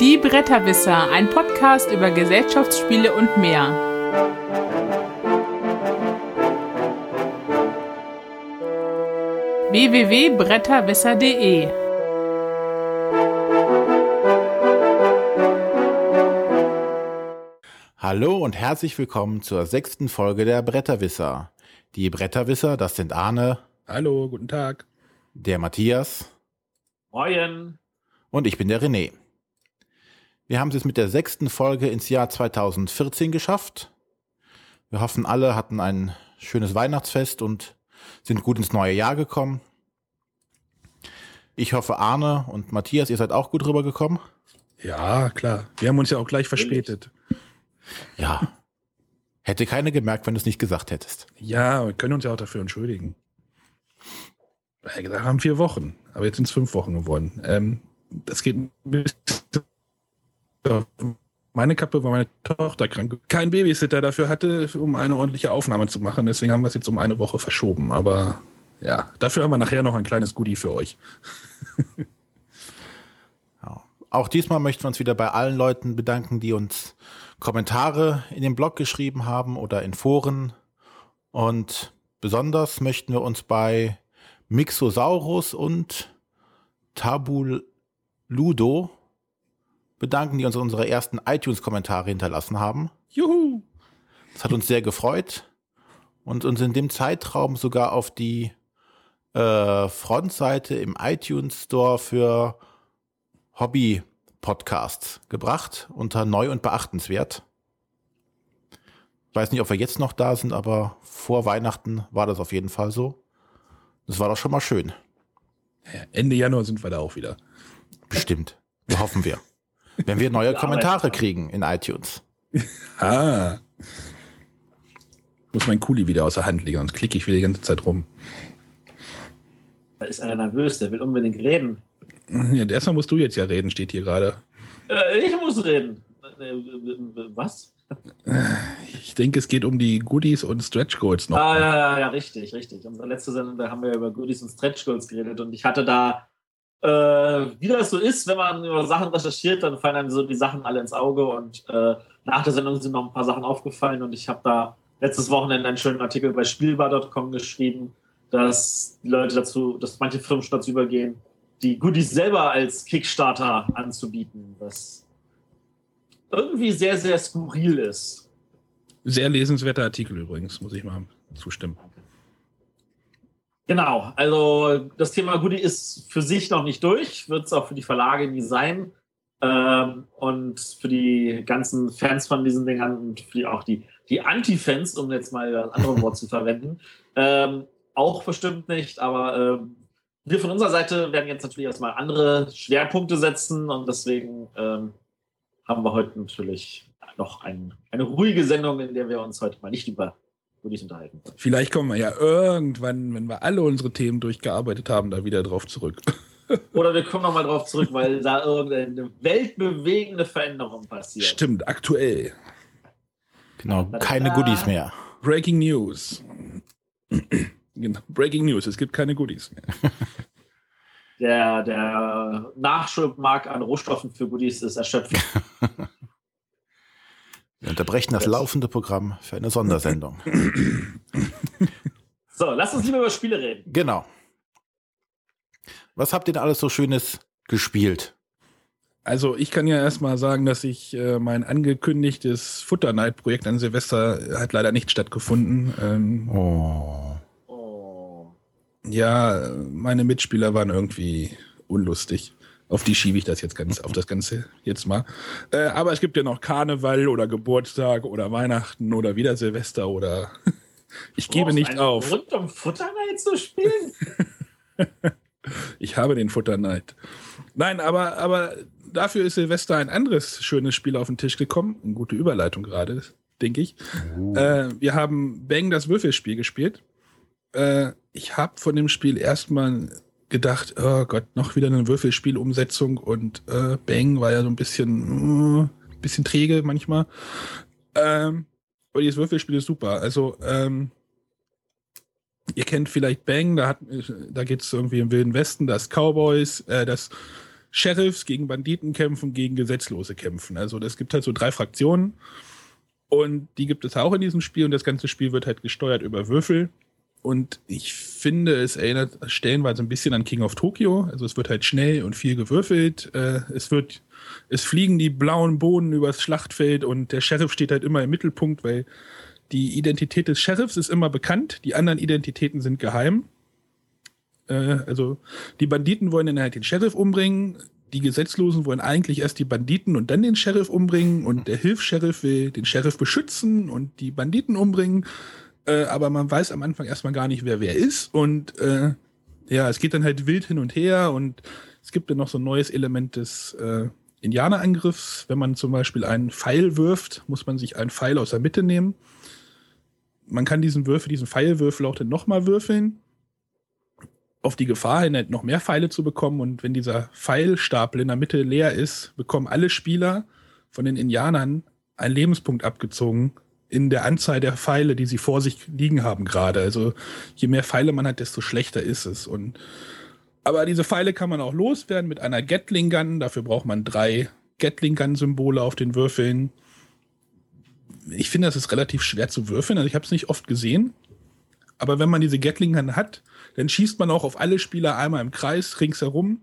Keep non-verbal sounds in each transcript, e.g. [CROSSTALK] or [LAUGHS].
Die Bretterwisser, ein Podcast über Gesellschaftsspiele und mehr. www.bretterwisser.de Hallo und herzlich willkommen zur sechsten Folge der Bretterwisser. Die Bretterwisser, das sind Arne. Hallo, guten Tag. Der Matthias. Moin. Und ich bin der René. Wir haben es jetzt mit der sechsten Folge ins Jahr 2014 geschafft. Wir hoffen, alle hatten ein schönes Weihnachtsfest und sind gut ins neue Jahr gekommen. Ich hoffe, Arne und Matthias, ihr seid auch gut rübergekommen. Ja, klar. Wir haben uns ja auch gleich verspätet. Ja. Hätte keiner gemerkt, wenn du es nicht gesagt hättest. Ja, wir können uns ja auch dafür entschuldigen. Wir haben vier Wochen, aber jetzt sind es fünf Wochen geworden. Ähm, das geht ein bisschen meine Kappe, weil meine Tochter krank kein Babysitter dafür hatte, um eine ordentliche Aufnahme zu machen. Deswegen haben wir es jetzt um eine Woche verschoben. Aber ja, dafür haben wir nachher noch ein kleines Goodie für euch. [LAUGHS] ja. Auch diesmal möchten wir uns wieder bei allen Leuten bedanken, die uns Kommentare in den Blog geschrieben haben oder in Foren. Und besonders möchten wir uns bei Mixosaurus und Tabul Ludo bedanken, die uns unsere ersten iTunes-Kommentare hinterlassen haben. Juhu! Das hat uns sehr gefreut und uns in dem Zeitraum sogar auf die äh, Frontseite im iTunes Store für Hobby-Podcasts gebracht unter neu und beachtenswert. Ich weiß nicht, ob wir jetzt noch da sind, aber vor Weihnachten war das auf jeden Fall so. Das war doch schon mal schön. Ende Januar sind wir da auch wieder. Bestimmt. Hoffen wir. Wenn wir neue [LAUGHS] Kommentare kriegen in iTunes. [LAUGHS] ah. Muss mein Kuli wieder aus der Hand legen, sonst klicke ich wieder die ganze Zeit rum. Da ist einer nervös, der will unbedingt reden. Ja, erstmal musst du jetzt ja reden, steht hier gerade. Äh, ich muss reden. Äh, was? Ich denke, es geht um die Goodies und Stretch Goals noch. Ah, ja, ja, ja, richtig, richtig. Unsere letzte Sendung, da haben wir über Goodies und Stretch Goals geredet und ich hatte da äh, wie das so ist, wenn man über Sachen recherchiert, dann fallen einem so die Sachen alle ins Auge und äh, nach der Sendung sind noch ein paar Sachen aufgefallen und ich habe da letztes Wochenende einen schönen Artikel bei Spielbar.com geschrieben, dass die Leute dazu, dass manche Firmen dazu übergehen, die Goodies selber als Kickstarter anzubieten, was irgendwie sehr, sehr skurril ist. Sehr lesenswerter Artikel übrigens, muss ich mal zustimmen. Genau, also das Thema Goodie ist für sich noch nicht durch, wird es auch für die Verlage nie sein. Ähm, und für die ganzen Fans von diesen Dingern und für die, auch die, die Anti-Fans, um jetzt mal ein anderes Wort zu verwenden, [LAUGHS] ähm, auch bestimmt nicht. Aber ähm, wir von unserer Seite werden jetzt natürlich erstmal andere Schwerpunkte setzen und deswegen ähm, haben wir heute natürlich noch ein, eine ruhige Sendung, in der wir uns heute mal nicht über würde ich unterhalten. Vielleicht kommen wir ja irgendwann, wenn wir alle unsere Themen durchgearbeitet haben, da wieder drauf zurück. [LAUGHS] Oder wir kommen nochmal drauf zurück, weil da irgendeine weltbewegende Veränderung passiert. Stimmt, aktuell. Genau, keine Goodies mehr. Breaking News. [CLEARS THROAT] genau, Breaking News, es gibt keine Goodies mehr. Der, der Nachschubmarkt an Rohstoffen für Goodies ist erschöpft. [LAUGHS] Wir unterbrechen das laufende Programm für eine Sondersendung. [LAUGHS] So, lass uns lieber über Spiele reden. Genau. Was habt ihr denn alles so Schönes gespielt? Also ich kann ja erstmal sagen, dass ich äh, mein angekündigtes Futter Night Projekt an Silvester hat leider nicht stattgefunden. Ähm, oh. Oh. Ja, meine Mitspieler waren irgendwie unlustig. Auf die schiebe ich das jetzt ganz, auf das Ganze jetzt mal. Äh, aber es gibt ja noch Karneval oder Geburtstag oder Weihnachten oder wieder Silvester oder [LAUGHS] ich Du gebe brauchst nicht einen auf. Grund, um Futterneid zu spielen? [LAUGHS] Ich habe den Futterneid. Nein, aber, aber dafür ist Silvester ein anderes schönes Spiel auf den Tisch gekommen. Eine gute Überleitung gerade, denke ich. Äh, wir haben Bang das Würfelspiel gespielt. Äh, ich habe von dem Spiel erstmal gedacht, oh Gott, noch wieder eine Würfelspielumsetzung und äh, Bang war ja so ein bisschen, äh, bisschen träge manchmal. Ähm, aber dieses Würfelspiel ist super. Also, ähm, ihr kennt vielleicht Bang, da, da geht es irgendwie im Wilden Westen, da ist Cowboys, äh, das Sheriffs gegen Banditen kämpfen, gegen Gesetzlose kämpfen. Also es gibt halt so drei Fraktionen und die gibt es auch in diesem Spiel und das ganze Spiel wird halt gesteuert über Würfel. Und ich finde, es erinnert stellenweise ein bisschen an King of Tokyo. Also es wird halt schnell und viel gewürfelt. Äh, es wird, es fliegen die blauen Bohnen übers Schlachtfeld und der Sheriff steht halt immer im Mittelpunkt, weil die Identität des Sheriffs ist immer bekannt, die anderen Identitäten sind geheim. Äh, also die Banditen wollen dann halt den Sheriff umbringen, die Gesetzlosen wollen eigentlich erst die Banditen und dann den Sheriff umbringen und der Hilfs-Sheriff will den Sheriff beschützen und die Banditen umbringen. Äh, aber man weiß am Anfang erstmal gar nicht, wer wer ist. Und äh, ja, es geht dann halt wild hin und her und es gibt dann noch so ein neues Element des äh, Indianerangriffs. Wenn man zum Beispiel einen Pfeil wirft, muss man sich einen Pfeil aus der Mitte nehmen man kann diesen Würfel, diesen Pfeilwürfel auch dann nochmal würfeln, auf die Gefahr hin, noch mehr Pfeile zu bekommen. Und wenn dieser Pfeilstapel in der Mitte leer ist, bekommen alle Spieler von den Indianern einen Lebenspunkt abgezogen in der Anzahl der Pfeile, die sie vor sich liegen haben gerade. Also je mehr Pfeile man hat, desto schlechter ist es. Und aber diese Pfeile kann man auch loswerden mit einer Gatling Gun. Dafür braucht man drei Gatling Gun Symbole auf den Würfeln ich finde, das ist relativ schwer zu würfeln. Also ich habe es nicht oft gesehen. Aber wenn man diese Gatling Gun hat, dann schießt man auch auf alle Spieler einmal im Kreis ringsherum.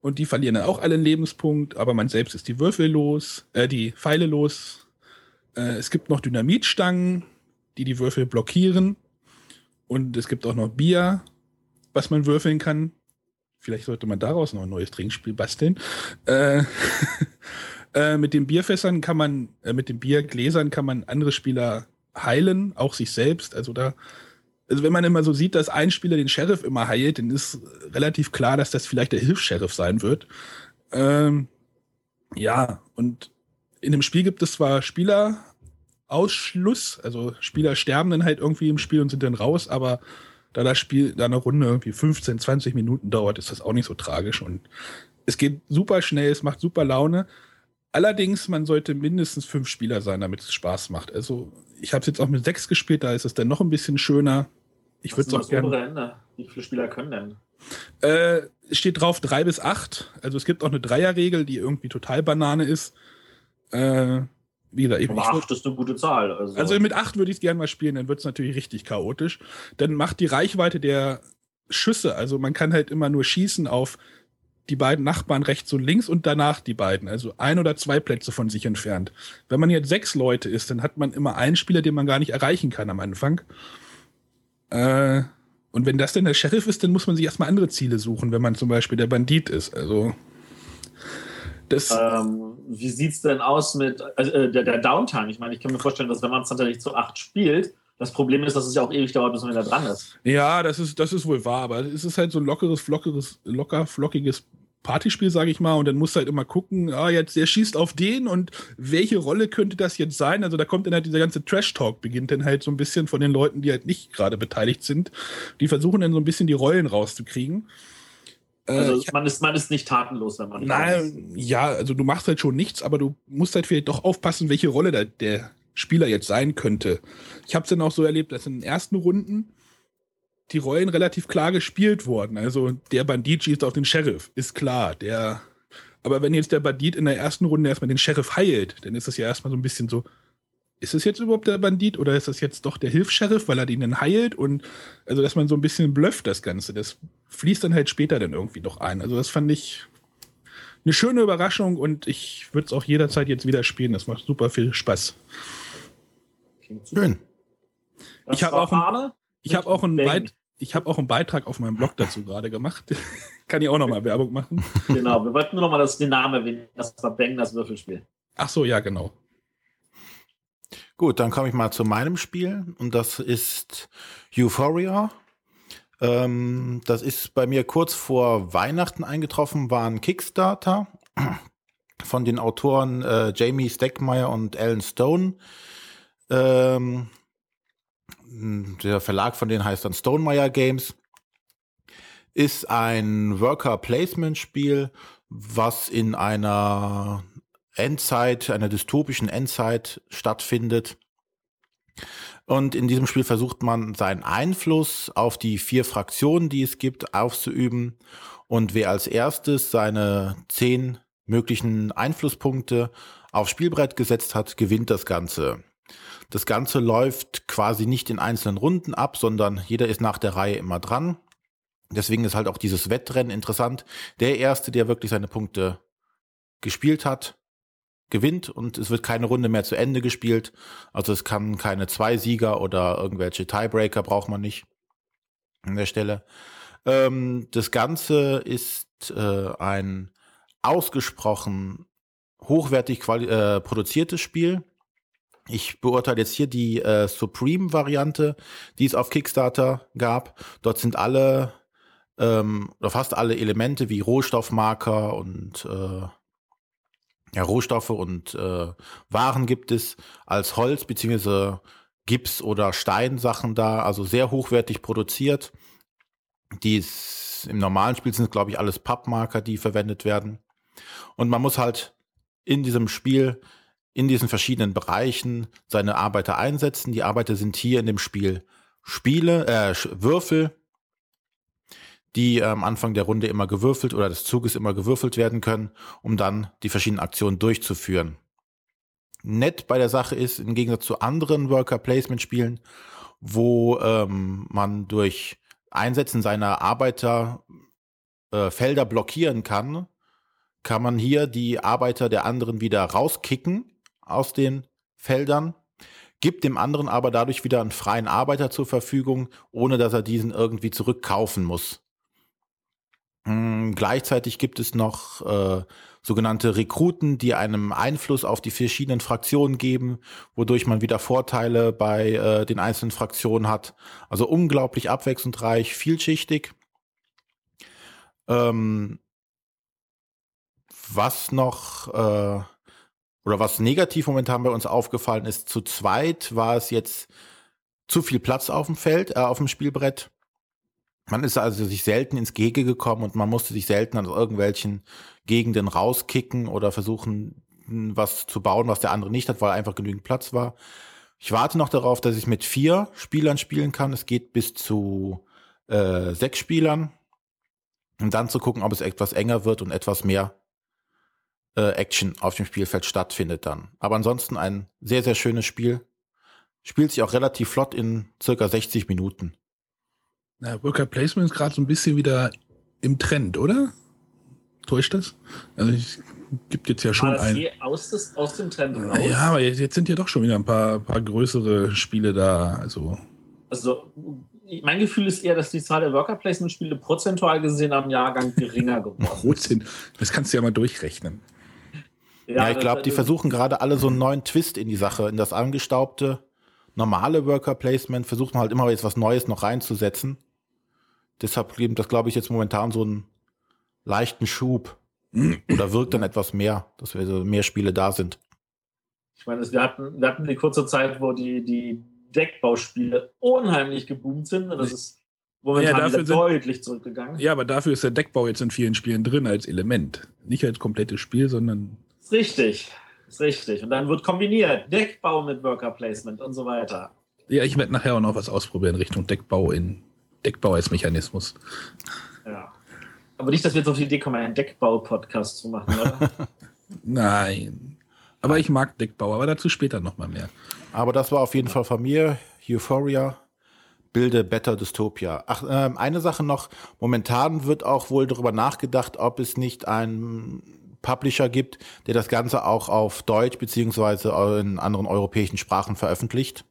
Und die verlieren dann auch alle einen Lebenspunkt, aber man selbst ist die Würfel los, äh, die Pfeile los. Äh, es gibt noch Dynamitstangen, die die Würfel blockieren. Und es gibt auch noch Bier, was man würfeln kann. Vielleicht sollte man daraus noch ein neues Trinkspiel basteln. Äh, [LAUGHS] Äh, mit den Bierfässern kann man, äh, mit den Biergläsern kann man andere Spieler heilen, auch sich selbst. Also da, also wenn man immer so sieht, dass ein Spieler den Sheriff immer heilt, dann ist relativ klar, dass das vielleicht der Hilfs-Sheriff sein wird. Ähm, ja, und in dem Spiel gibt es zwar Spielerausschluss, also Spieler sterben dann halt irgendwie im Spiel und sind dann raus, aber da das Spiel, da eine Runde irgendwie 15, 20 Minuten dauert, ist das auch nicht so tragisch und es geht super schnell, es macht super Laune. Allerdings, man sollte mindestens fünf Spieler sein, damit es Spaß macht. Also, ich habe es jetzt auch mit sechs gespielt, da ist es dann noch ein bisschen schöner. Ich würde es auch gerne. Wie viele Spieler können denn? Äh, steht drauf drei bis acht. Also es gibt auch eine Dreierregel, die irgendwie total Banane ist. Äh, wie gesagt, ich, acht ist eine gute Zahl. Also, also mit acht würde ich es gerne mal spielen, dann wird es natürlich richtig chaotisch. Dann macht die Reichweite der Schüsse, also man kann halt immer nur schießen auf die beiden Nachbarn rechts und links und danach die beiden, also ein oder zwei Plätze von sich entfernt. Wenn man jetzt sechs Leute ist, dann hat man immer einen Spieler, den man gar nicht erreichen kann am Anfang. Äh, und wenn das denn der Sheriff ist, dann muss man sich erstmal andere Ziele suchen, wenn man zum Beispiel der Bandit ist. Also das ähm, wie es denn aus mit also, äh, der, der, Downtime? Ich meine, ich kann mir vorstellen, dass wenn man es tatsächlich zu acht spielt, das Problem ist, dass es ja auch ewig dauert, bis man wieder dran ist. Ja, das ist, das ist wohl wahr, aber es ist halt so ein lockeres, flockeres, locker, flockiges Partyspiel, sage ich mal, und dann musst du halt immer gucken, ah, jetzt der schießt auf den und welche Rolle könnte das jetzt sein? Also da kommt dann halt dieser ganze Trash-Talk, beginnt dann halt so ein bisschen von den Leuten, die halt nicht gerade beteiligt sind. Die versuchen dann so ein bisschen die Rollen rauszukriegen. Äh, also man ist, man ist nicht tatenlos, wenn man. Nein, ja, also du machst halt schon nichts, aber du musst halt vielleicht doch aufpassen, welche Rolle da der Spieler jetzt sein könnte. Ich habe es dann auch so erlebt, dass in den ersten Runden die Rollen relativ klar gespielt wurden. Also der Bandit schießt auf den Sheriff, ist klar. Der, aber wenn jetzt der Bandit in der ersten Runde erstmal den Sheriff heilt, dann ist das ja erstmal so ein bisschen so, ist es jetzt überhaupt der Bandit oder ist das jetzt doch der Hilfs-Sheriff, weil er den dann heilt? Und also, dass man so ein bisschen blufft, das Ganze. Das fließt dann halt später dann irgendwie noch ein. Also, das fand ich eine schöne Überraschung und ich würde es auch jederzeit jetzt wieder spielen. Das macht super viel Spaß. Schön. ich habe auch, ein, ich hab auch einen Beit ich habe auch einen Beitrag auf meinem Blog dazu gerade gemacht. [LAUGHS] Kann ich auch nochmal Werbung machen. Genau, wir wollten nur nochmal den Namen erwähnen. Das war Bang, das Würfelspiel. Ach so, ja, genau. Gut, dann komme ich mal zu meinem Spiel und das ist Euphoria. Ähm, das ist bei mir kurz vor Weihnachten eingetroffen, war ein Kickstarter von den Autoren äh, Jamie Steckmeyer und Alan Stone. Ähm, der Verlag von denen heißt dann Stonemeyer Games, ist ein Worker-Placement-Spiel, was in einer Endzeit, einer dystopischen Endzeit stattfindet. Und in diesem Spiel versucht man seinen Einfluss auf die vier Fraktionen, die es gibt, auszuüben. Und wer als erstes seine zehn möglichen Einflusspunkte aufs Spielbrett gesetzt hat, gewinnt das Ganze. Das Ganze läuft quasi nicht in einzelnen Runden ab, sondern jeder ist nach der Reihe immer dran. Deswegen ist halt auch dieses Wettrennen interessant. Der Erste, der wirklich seine Punkte gespielt hat, gewinnt und es wird keine Runde mehr zu Ende gespielt. Also es kann keine zwei Sieger oder irgendwelche Tiebreaker braucht man nicht an der Stelle. Ähm, das Ganze ist äh, ein ausgesprochen hochwertig äh, produziertes Spiel. Ich beurteile jetzt hier die äh, Supreme-Variante, die es auf Kickstarter gab. Dort sind alle ähm, oder fast alle Elemente wie Rohstoffmarker und äh, ja, Rohstoffe und äh, Waren gibt es als Holz beziehungsweise Gips oder Steinsachen da, also sehr hochwertig produziert. Die im normalen Spiel sind glaube ich alles Pappmarker, die verwendet werden. Und man muss halt in diesem Spiel in diesen verschiedenen Bereichen seine Arbeiter einsetzen. Die Arbeiter sind hier in dem Spiel Spiele, äh, Würfel, die am Anfang der Runde immer gewürfelt oder des Zuges immer gewürfelt werden können, um dann die verschiedenen Aktionen durchzuführen. Nett bei der Sache ist, im Gegensatz zu anderen Worker Placement Spielen, wo ähm, man durch Einsetzen seiner Arbeiter äh, Felder blockieren kann, kann man hier die Arbeiter der anderen wieder rauskicken aus den Feldern, gibt dem anderen aber dadurch wieder einen freien Arbeiter zur Verfügung, ohne dass er diesen irgendwie zurückkaufen muss. Hm, gleichzeitig gibt es noch äh, sogenannte Rekruten, die einem Einfluss auf die verschiedenen Fraktionen geben, wodurch man wieder Vorteile bei äh, den einzelnen Fraktionen hat. Also unglaublich abwechslungsreich, vielschichtig. Ähm, was noch äh, oder was negativ momentan bei uns aufgefallen ist, zu zweit war es jetzt zu viel Platz auf dem Feld, äh, auf dem Spielbrett. Man ist also sich selten ins Gege gekommen und man musste sich selten an irgendwelchen Gegenden rauskicken oder versuchen, was zu bauen, was der andere nicht hat, weil einfach genügend Platz war. Ich warte noch darauf, dass ich mit vier Spielern spielen kann. Es geht bis zu äh, sechs Spielern. Und dann zu gucken, ob es etwas enger wird und etwas mehr äh, Action auf dem Spielfeld stattfindet dann. Aber ansonsten ein sehr, sehr schönes Spiel. Spielt sich auch relativ flott in circa 60 Minuten. Na, Worker Placement ist gerade so ein bisschen wieder im Trend, oder? Täuscht das? Also es gibt jetzt ja schon ein. Aus, des, aus dem Trend raus? Ja, aber jetzt, jetzt, sind ja doch schon wieder ein paar, paar größere Spiele da. Also, also mein Gefühl ist eher, dass die Zahl der Worker Placement Spiele prozentual gesehen am Jahrgang geringer geworden ist. Das kannst du ja mal durchrechnen. Ja, ja ich glaube, die versuchen gerade alle so einen neuen Twist in die Sache, in das angestaubte normale Worker Placement versucht man halt immer jetzt was Neues noch reinzusetzen. Deshalb gibt das, glaube ich, jetzt momentan so einen leichten Schub. [CLEARS THROAT] Oder wirkt dann etwas mehr, dass wir so mehr Spiele da sind. Ich meine, wir hatten, wir hatten die kurze Zeit, wo die, die Deckbauspiele unheimlich geboomt sind. Das ist momentan ja, wieder deutlich zurückgegangen. Ja, aber dafür ist der Deckbau jetzt in vielen Spielen drin als Element. Nicht als komplettes Spiel, sondern ist richtig. Ist richtig. Und dann wird kombiniert. Deckbau mit Worker Placement und so weiter. Ja, ich werde nachher auch noch was ausprobieren Richtung Deckbau in Deckbau als Mechanismus. Ja. Aber nicht, dass wir jetzt auf die Idee kommen, einen Deckbau-Podcast zu machen, oder? [LAUGHS] Nein. Aber ich mag Deckbau, aber dazu später nochmal mehr. Aber das war auf jeden Fall von mir. Euphoria, bilde Better Dystopia. Ach, äh, eine Sache noch. Momentan wird auch wohl darüber nachgedacht, ob es nicht ein Publisher gibt, der das Ganze auch auf Deutsch beziehungsweise in anderen europäischen Sprachen veröffentlicht.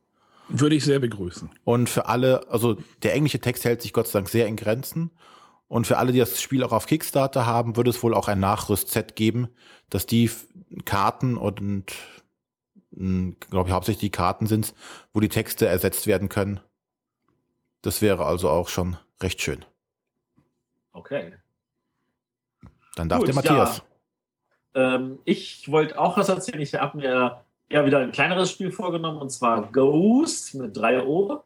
Würde ich sehr begrüßen. Und für alle, also der englische Text hält sich Gott sei Dank sehr in Grenzen. Und für alle, die das Spiel auch auf Kickstarter haben, würde es wohl auch ein Nachrüstset geben, dass die Karten und, hm, glaube ich, hauptsächlich die Karten sind, wo die Texte ersetzt werden können. Das wäre also auch schon recht schön. Okay. Dann darf Gut, der Matthias. Ja. Ähm, ich wollte auch was erzählen. Ich habe mir ja wieder ein kleineres Spiel vorgenommen und zwar Ghost mit drei O.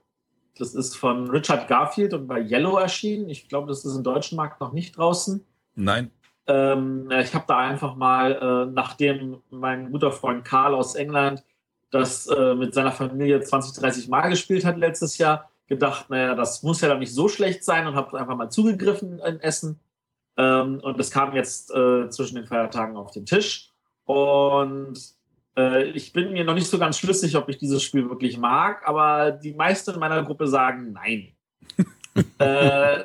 Das ist von Richard Garfield und bei Yellow erschienen. Ich glaube, das ist im deutschen Markt noch nicht draußen. Nein. Ähm, ich habe da einfach mal, äh, nachdem mein guter Freund Karl aus England das äh, mit seiner Familie 20, 30 Mal gespielt hat letztes Jahr, gedacht, naja, das muss ja dann nicht so schlecht sein und habe einfach mal zugegriffen in Essen Ähm, und das kam jetzt äh, zwischen den Feiertagen auf den Tisch. Und ich bin mir noch nicht so ganz schlüssig, ob ich dieses Spiel wirklich mag, aber die meisten in meiner Gruppe sagen nein. [LAUGHS] äh,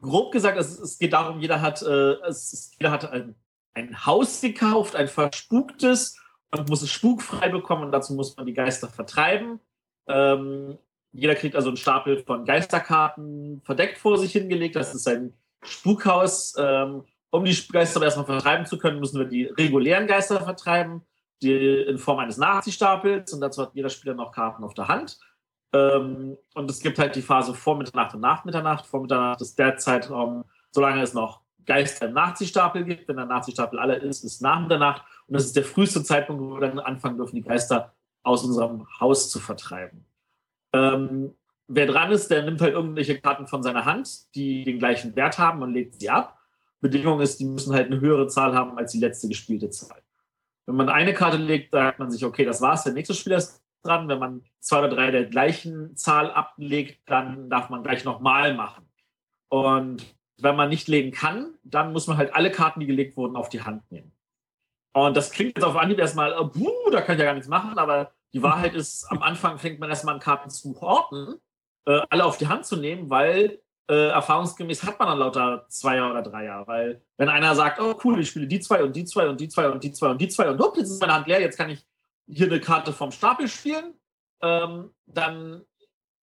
grob gesagt, es, es, geht darum, jeder hat, äh, es, jeder hat ein, ein Haus gekauft, ein verspuktes und muss es spukfrei bekommen und dazu muss man die Geister vertreiben. Ähm, jeder kriegt also einen Stapel von Geisterkarten verdeckt vor sich hingelegt. Das ist ein Spukhaus. Ähm, um die Geister erstmal vertreiben zu können, müssen wir die regulären Geister vertreiben, die in Form eines Nachziehstapels. Und dazu hat jeder Spieler noch Karten auf der Hand. Ähm, und es gibt halt die Phase vor Mitternacht und nach Mitternacht. Vor Mitternacht ist der Zeitraum, solange es noch Geister im Nachziehstapel gibt. Wenn der Nachziehstapel alle ist, ist nach Mitternacht. Und das ist der früheste Zeitpunkt, wo wir dann anfangen dürfen, die Geister aus unserem Haus zu vertreiben. Ähm, wer dran ist, der nimmt halt irgendwelche Karten von seiner Hand, die den gleichen Wert haben und legt sie ab. Bedingung ist, die müssen halt eine höhere Zahl haben als die letzte gespielte Zahl. Wenn man eine Karte legt, sagt man sich, okay, das war's, der nächste Spieler ist dran. Wenn man zwei oder drei der gleichen Zahl ablegt, dann darf man gleich nochmal machen. Und wenn man nicht legen kann, dann muss man halt alle Karten, die gelegt wurden, auf die Hand nehmen. Und das klingt jetzt auf Anhieb erstmal, oh, buh, da kann ich ja gar nichts machen, aber die Wahrheit ist, am Anfang fängt man erstmal an, Karten zu horten, äh, alle auf die Hand zu nehmen, weil äh, erfahrungsgemäß hat man dann lauter Zweier oder Dreier. Weil wenn einer sagt, oh cool, ich spiele die zwei und die zwei und die zwei und die zwei und die zwei und hopp, jetzt ist meine Hand leer, jetzt kann ich hier eine Karte vom Stapel spielen, ähm, dann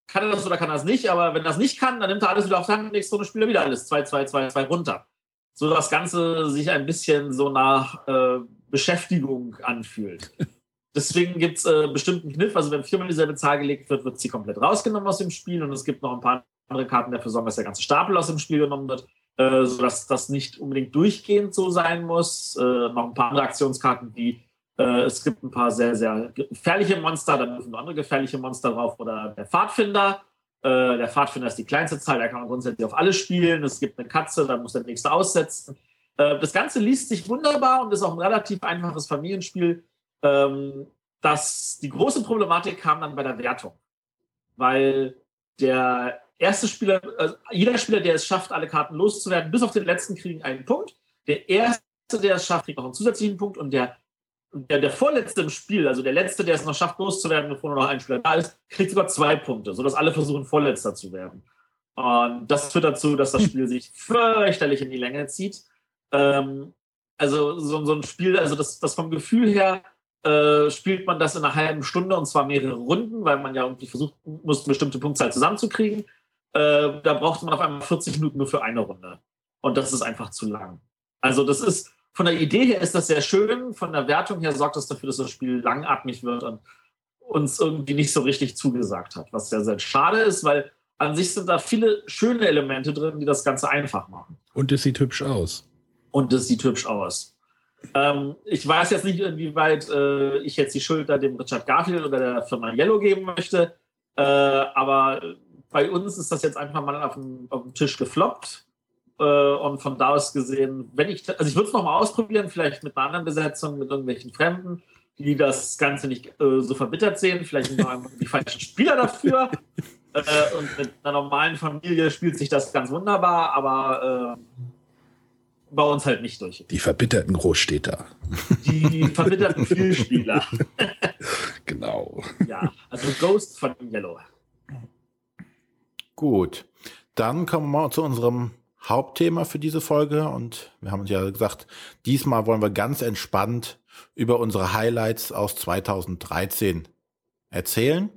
kann er das oder kann er das nicht, aber wenn er das nicht kann, dann nimmt er alles wieder auf die Hand und nächste Runde spielt er wieder alles 2, 2, 2, 2 runter. So das Ganze sich ein bisschen so nach äh, Beschäftigung anfühlt. [LAUGHS] Deswegen gibt es äh, bestimmten Kniff, also wenn viermal dieselbe Zahl gelegt wird, wird sie komplett rausgenommen aus dem Spiel und es gibt noch ein paar andere Karten dafür sorgen, dass der ganze Stapel aus dem Spiel genommen wird, äh, sodass das nicht unbedingt durchgehend so sein muss. Äh, noch ein paar andere Aktionskarten, wie äh, es gibt ein paar sehr, sehr gefährliche Monster, dann dürfen andere gefährliche Monster drauf oder der Pfadfinder. Der Pfadfinder ist die kleinste Zahl, da kann man grundsätzlich auf alle spielen. Es gibt eine Katze, dann muss der nächste aussetzen. Das Ganze liest sich wunderbar und ist auch ein relativ einfaches Familienspiel. Ähm, das, die große Problematik kam dann bei der Wertung, weil der erste Spieler, also jeder Spieler, der es schafft, alle Karten loszuwerden, bis auf den letzten kriegen einen Punkt. Der erste, der es schafft, kriegt noch einen zusätzlichen Punkt und der, der, der vorletzte im Spiel, also der letzte, der es noch schafft, loszuwerden, bevor nur noch ein Spieler da ist, kriegt sogar zwei Punkte, sodass alle versuchen, Vorletzter zu werden. Und das führt dazu, dass das Spiel sich fürchterlich in die Länge zieht. Ähm, also so, so, ein Spiel, also das, das vom Gefühl her äh, spielt man das in einer halben Stunde und zwar mehrere Runden, weil man ja irgendwie versucht muss, eine bestimmte Punktzahl zusammenzukriegen. Äh, da braucht man auf einmal 40 Minuten nur für eine Runde. Und das ist einfach zu lang. Also das ist, von der Idee her ist das sehr schön, von der Wertung her sorgt das dafür, dass das Spiel langatmig wird und uns irgendwie nicht so richtig zugesagt hat, was sehr, sehr schade ist, weil an sich sind da viele schöne Elemente drin, die das Ganze einfach machen. Und es sieht hübsch aus. Und es sieht hübsch aus. Ähm, ich weiß jetzt nicht, inwieweit äh, ich jetzt die Schuld dem Richard Garfield oder der Firma Yellow geben möchte, äh, aber bei uns ist das jetzt einfach mal auf dem, auf dem Tisch gefloppt. Äh, und von da aus gesehen, wenn ich, also ich würde es nochmal ausprobieren, vielleicht mit einer anderen Besetzung, mit irgendwelchen Fremden, die das Ganze nicht äh, so verbittert sehen, vielleicht noch [LAUGHS] die falschen Spieler dafür. äh, und mit einer normalen Familie spielt sich das ganz wunderbar, aber äh, bei uns halt nicht durch. Die verbitterten Großstädter. Die verbitterten [LAUGHS] Vielspieler. genau. Ja, also Ghost von Yellow. Gut, dann kommen wir mal zu unserem Hauptthema für diese Folge und wir haben uns ja gesagt, diesmal wollen wir ganz entspannt über unsere Highlights aus 2013 erzählen.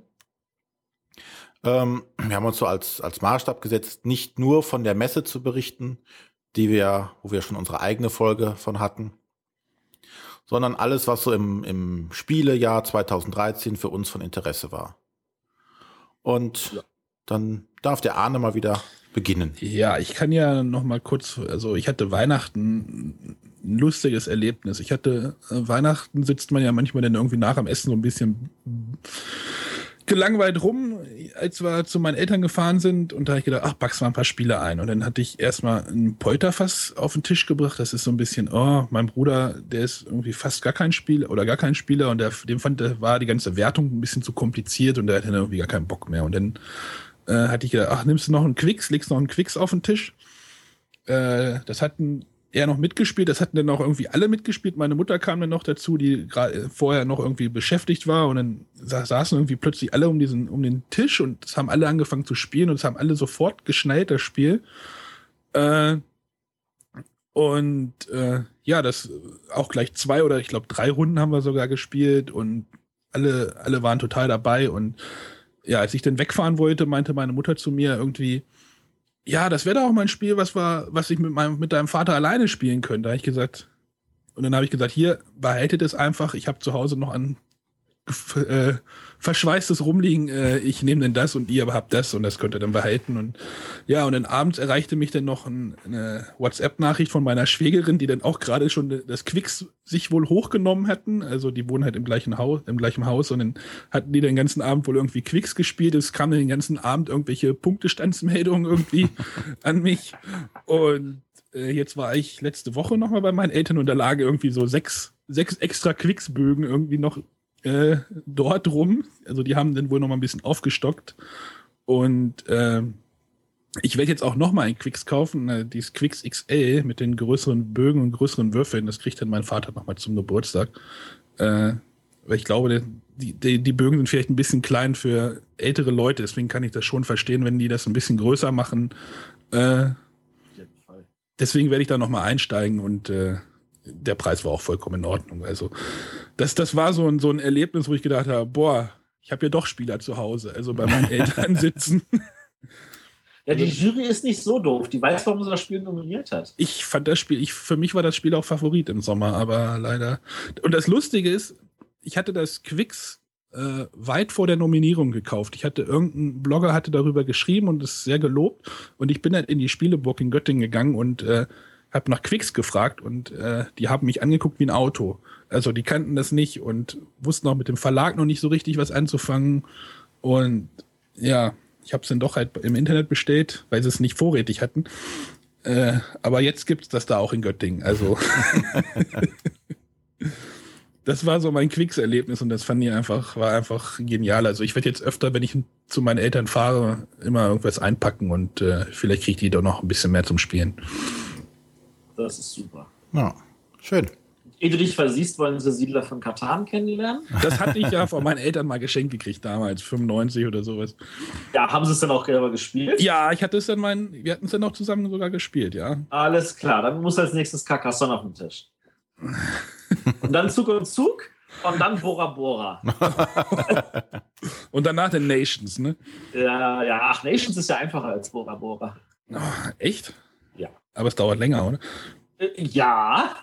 Ähm, wir haben uns so als, als Maßstab gesetzt, nicht nur von der Messe zu berichten, die wir, wo wir schon unsere eigene Folge von hatten, sondern alles, was so im, im Spielejahr 2013 für uns von Interesse war. Und ja. Dann darf der Arne mal wieder beginnen. Ja, ich kann ja noch mal kurz, also ich hatte Weihnachten ein lustiges Erlebnis. Ich hatte äh, Weihnachten sitzt man ja manchmal dann irgendwie nach am Essen so ein bisschen gelangweilt rum, als wir zu meinen Eltern gefahren sind und da habe ich gedacht, ach, packst mal ein paar Spiele ein. Und dann hatte ich erstmal ein Polterfass auf den Tisch gebracht. Das ist so ein bisschen, oh, mein Bruder, der ist irgendwie fast gar kein Spieler oder gar kein Spieler und der, dem fand, der war die ganze Wertung ein bisschen zu kompliziert und der hatte dann irgendwie gar keinen Bock mehr. Und dann äh, hatte ich gedacht, ach, nimmst du noch einen Quicks, legst noch einen Quicks auf den Tisch. Äh, das hatten er noch mitgespielt, das hatten dann auch irgendwie alle mitgespielt. Meine Mutter kam dann noch dazu, die gerade vorher noch irgendwie beschäftigt war und dann saßen irgendwie plötzlich alle um diesen, um den Tisch und es haben alle angefangen zu spielen und es haben alle sofort geschnallt, das Spiel. Äh, und äh, ja, das auch gleich zwei oder ich glaube drei Runden haben wir sogar gespielt und alle, alle waren total dabei. Und ja, als ich dann wegfahren wollte, meinte meine Mutter zu mir irgendwie, ja, das wäre doch auch mal ein Spiel, was war, was ich mit meinem, mit deinem Vater alleine spielen könnte. Da habe ich gesagt, und dann habe ich gesagt, hier, behaltet es einfach. Ich habe zu Hause noch ein äh, verschweißtes Rumliegen, äh, ich nehme denn das und ihr habt das und das könnt ihr dann behalten. Und ja, und dann abends erreichte mich dann noch ein, eine WhatsApp-Nachricht von meiner Schwägerin, die dann auch gerade schon das Quicks sich wohl hochgenommen hatten. Also die wohnen halt im gleichen Haus, im gleichen Haus und dann hatten die den ganzen Abend wohl irgendwie Quicks gespielt. Es kamen den ganzen Abend irgendwelche Punktestandsmeldungen irgendwie [LAUGHS] an mich. Und äh, jetzt war ich letzte Woche nochmal bei meinen Eltern und da lagen irgendwie so sechs, sechs extra Quicks-Bögen irgendwie noch äh, dort rum. Also die haben dann wohl noch mal ein bisschen aufgestockt. Und äh, ich werde jetzt auch noch mal ein Quicks kaufen, äh, dieses Quicks XL mit den größeren Bögen und größeren Würfeln. Das kriegt dann mein Vater noch mal zum Geburtstag. Äh, weil ich glaube, die, die, die Bögen sind vielleicht ein bisschen klein für ältere Leute. Deswegen kann ich das schon verstehen, wenn die das ein bisschen größer machen. Äh, deswegen werde ich da noch mal einsteigen und äh, der Preis war auch vollkommen in Ordnung. Also das, das war so ein, so ein Erlebnis, wo ich gedacht habe, boah, ich habe ja doch Spieler zu Hause, also bei meinen [LAUGHS] Eltern sitzen. Ja, die Jury ist nicht so doof. Die weiß, warum sie das Spiel nominiert hat. Ich fand das Spiel, ich, für mich war das Spiel auch Favorit im Sommer, aber leider. Und das Lustige ist, ich hatte das Quicks äh, weit vor der Nominierung gekauft. Ich hatte irgendein Blogger hatte darüber geschrieben und es sehr gelobt. Und ich bin dann in die Spieleburg in Göttingen gegangen und äh, habe nach Quicks gefragt und äh, die haben mich angeguckt wie ein Auto. Also die kannten das nicht und wussten auch mit dem Verlag noch nicht so richtig was anzufangen. Und ja, ich habe es dann doch halt im Internet bestellt, weil sie es nicht vorrätig hatten. Äh, aber jetzt gibt es das da auch in Göttingen. Also [LAUGHS] das war so mein Quicks-Erlebnis und das fand ich einfach, war einfach genial. Also ich werde jetzt öfter, wenn ich zu meinen Eltern fahre, immer irgendwas einpacken und äh, vielleicht kriege ich die doch noch ein bisschen mehr zum Spielen. Das ist super. Ja, schön. Ehe du dich versiehst, wollen sie Siedler von Katan kennenlernen? Das hatte ich ja von meinen Eltern mal geschenkt gekriegt damals, 95 oder sowas. Ja, haben sie es dann auch selber gespielt? Ja, ich hatte es dann mein, wir hatten es dann auch zusammen sogar gespielt, ja. Alles klar, dann muss als nächstes Carcassonne auf den Tisch. und dann Zug und Zug und dann Bora Bora. und danach den Nations, ne? Ja, ja, ach, Nations ist ja einfacher als Bora Bora. Oh, echt? Aber es dauert länger, oder? Äh, ja.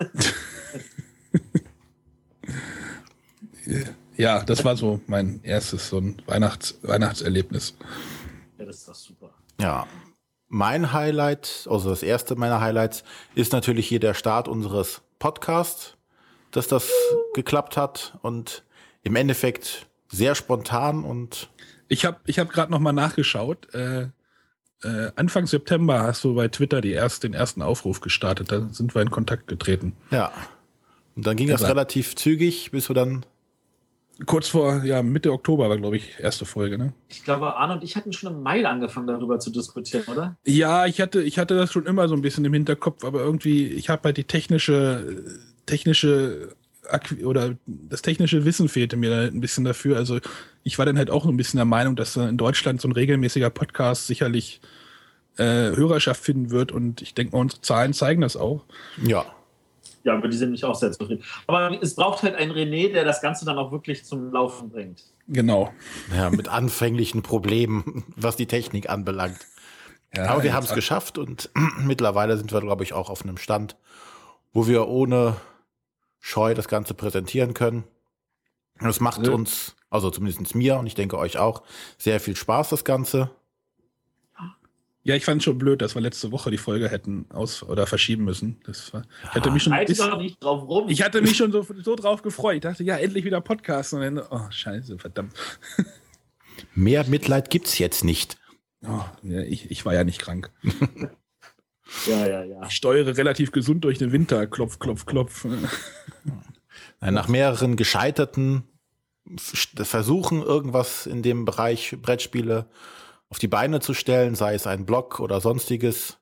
[LAUGHS] ja, das war so mein erstes so ein Weihnachts Weihnachtserlebnis. Ja, das ist doch super. Ja. Mein Highlight, also das erste meiner Highlights, ist natürlich hier der Start unseres Podcasts, dass das geklappt hat und im Endeffekt sehr spontan und ich habe ich hab gerade noch mal nachgeschaut. Äh, äh, Anfang September hast du bei Twitter die erst, den ersten Aufruf gestartet. Da sind wir in Kontakt getreten. Ja. Und dann ging das relativ zügig, bis wir dann. Kurz vor, ja, Mitte Oktober war, glaube ich, erste Folge, ne? Ich glaube, Arne und ich hatten schon im Mai angefangen, darüber zu diskutieren, oder? Ja, ich hatte, ich hatte das schon immer so ein bisschen im Hinterkopf, aber irgendwie, ich habe halt die technische, technische oder das technische Wissen fehlte mir da ein bisschen dafür. Also ich war dann halt auch ein bisschen der Meinung, dass in Deutschland so ein regelmäßiger Podcast sicherlich äh, Hörerschaft finden wird und ich denke mal, unsere Zahlen zeigen das auch. Ja. Ja, aber die sind mich auch sehr zufrieden. Aber es braucht halt einen René, der das Ganze dann auch wirklich zum Laufen bringt. Genau. Ja, mit anfänglichen Problemen, was die Technik anbelangt. Ja, aber wir haben es geschafft und [CLEARS THROAT] mittlerweile sind wir, glaube ich, auch auf einem Stand, wo wir ohne Scheu das Ganze präsentieren können. Es macht ja. uns, also zumindest mir und ich denke euch auch, sehr viel Spaß, das Ganze. Ja, ich fand es schon blöd, dass wir letzte Woche die Folge hätten aus oder verschieben müssen. Das war, ich hatte mich schon, ist, nicht drauf rum. Ich hatte mich schon so, so drauf gefreut. Ich dachte, ja, endlich wieder Podcast. Und dann, oh, scheiße, verdammt. [LAUGHS] Mehr Mitleid gibt's jetzt nicht. Oh, ja, ich, ich war ja nicht krank. [LAUGHS] Ja, ja, ja. Ich steuere relativ gesund durch den Winter. Klopf, klopf, klopf. Nach mehreren gescheiterten Versuchen, irgendwas in dem Bereich Brettspiele auf die Beine zu stellen, sei es ein Blog oder sonstiges,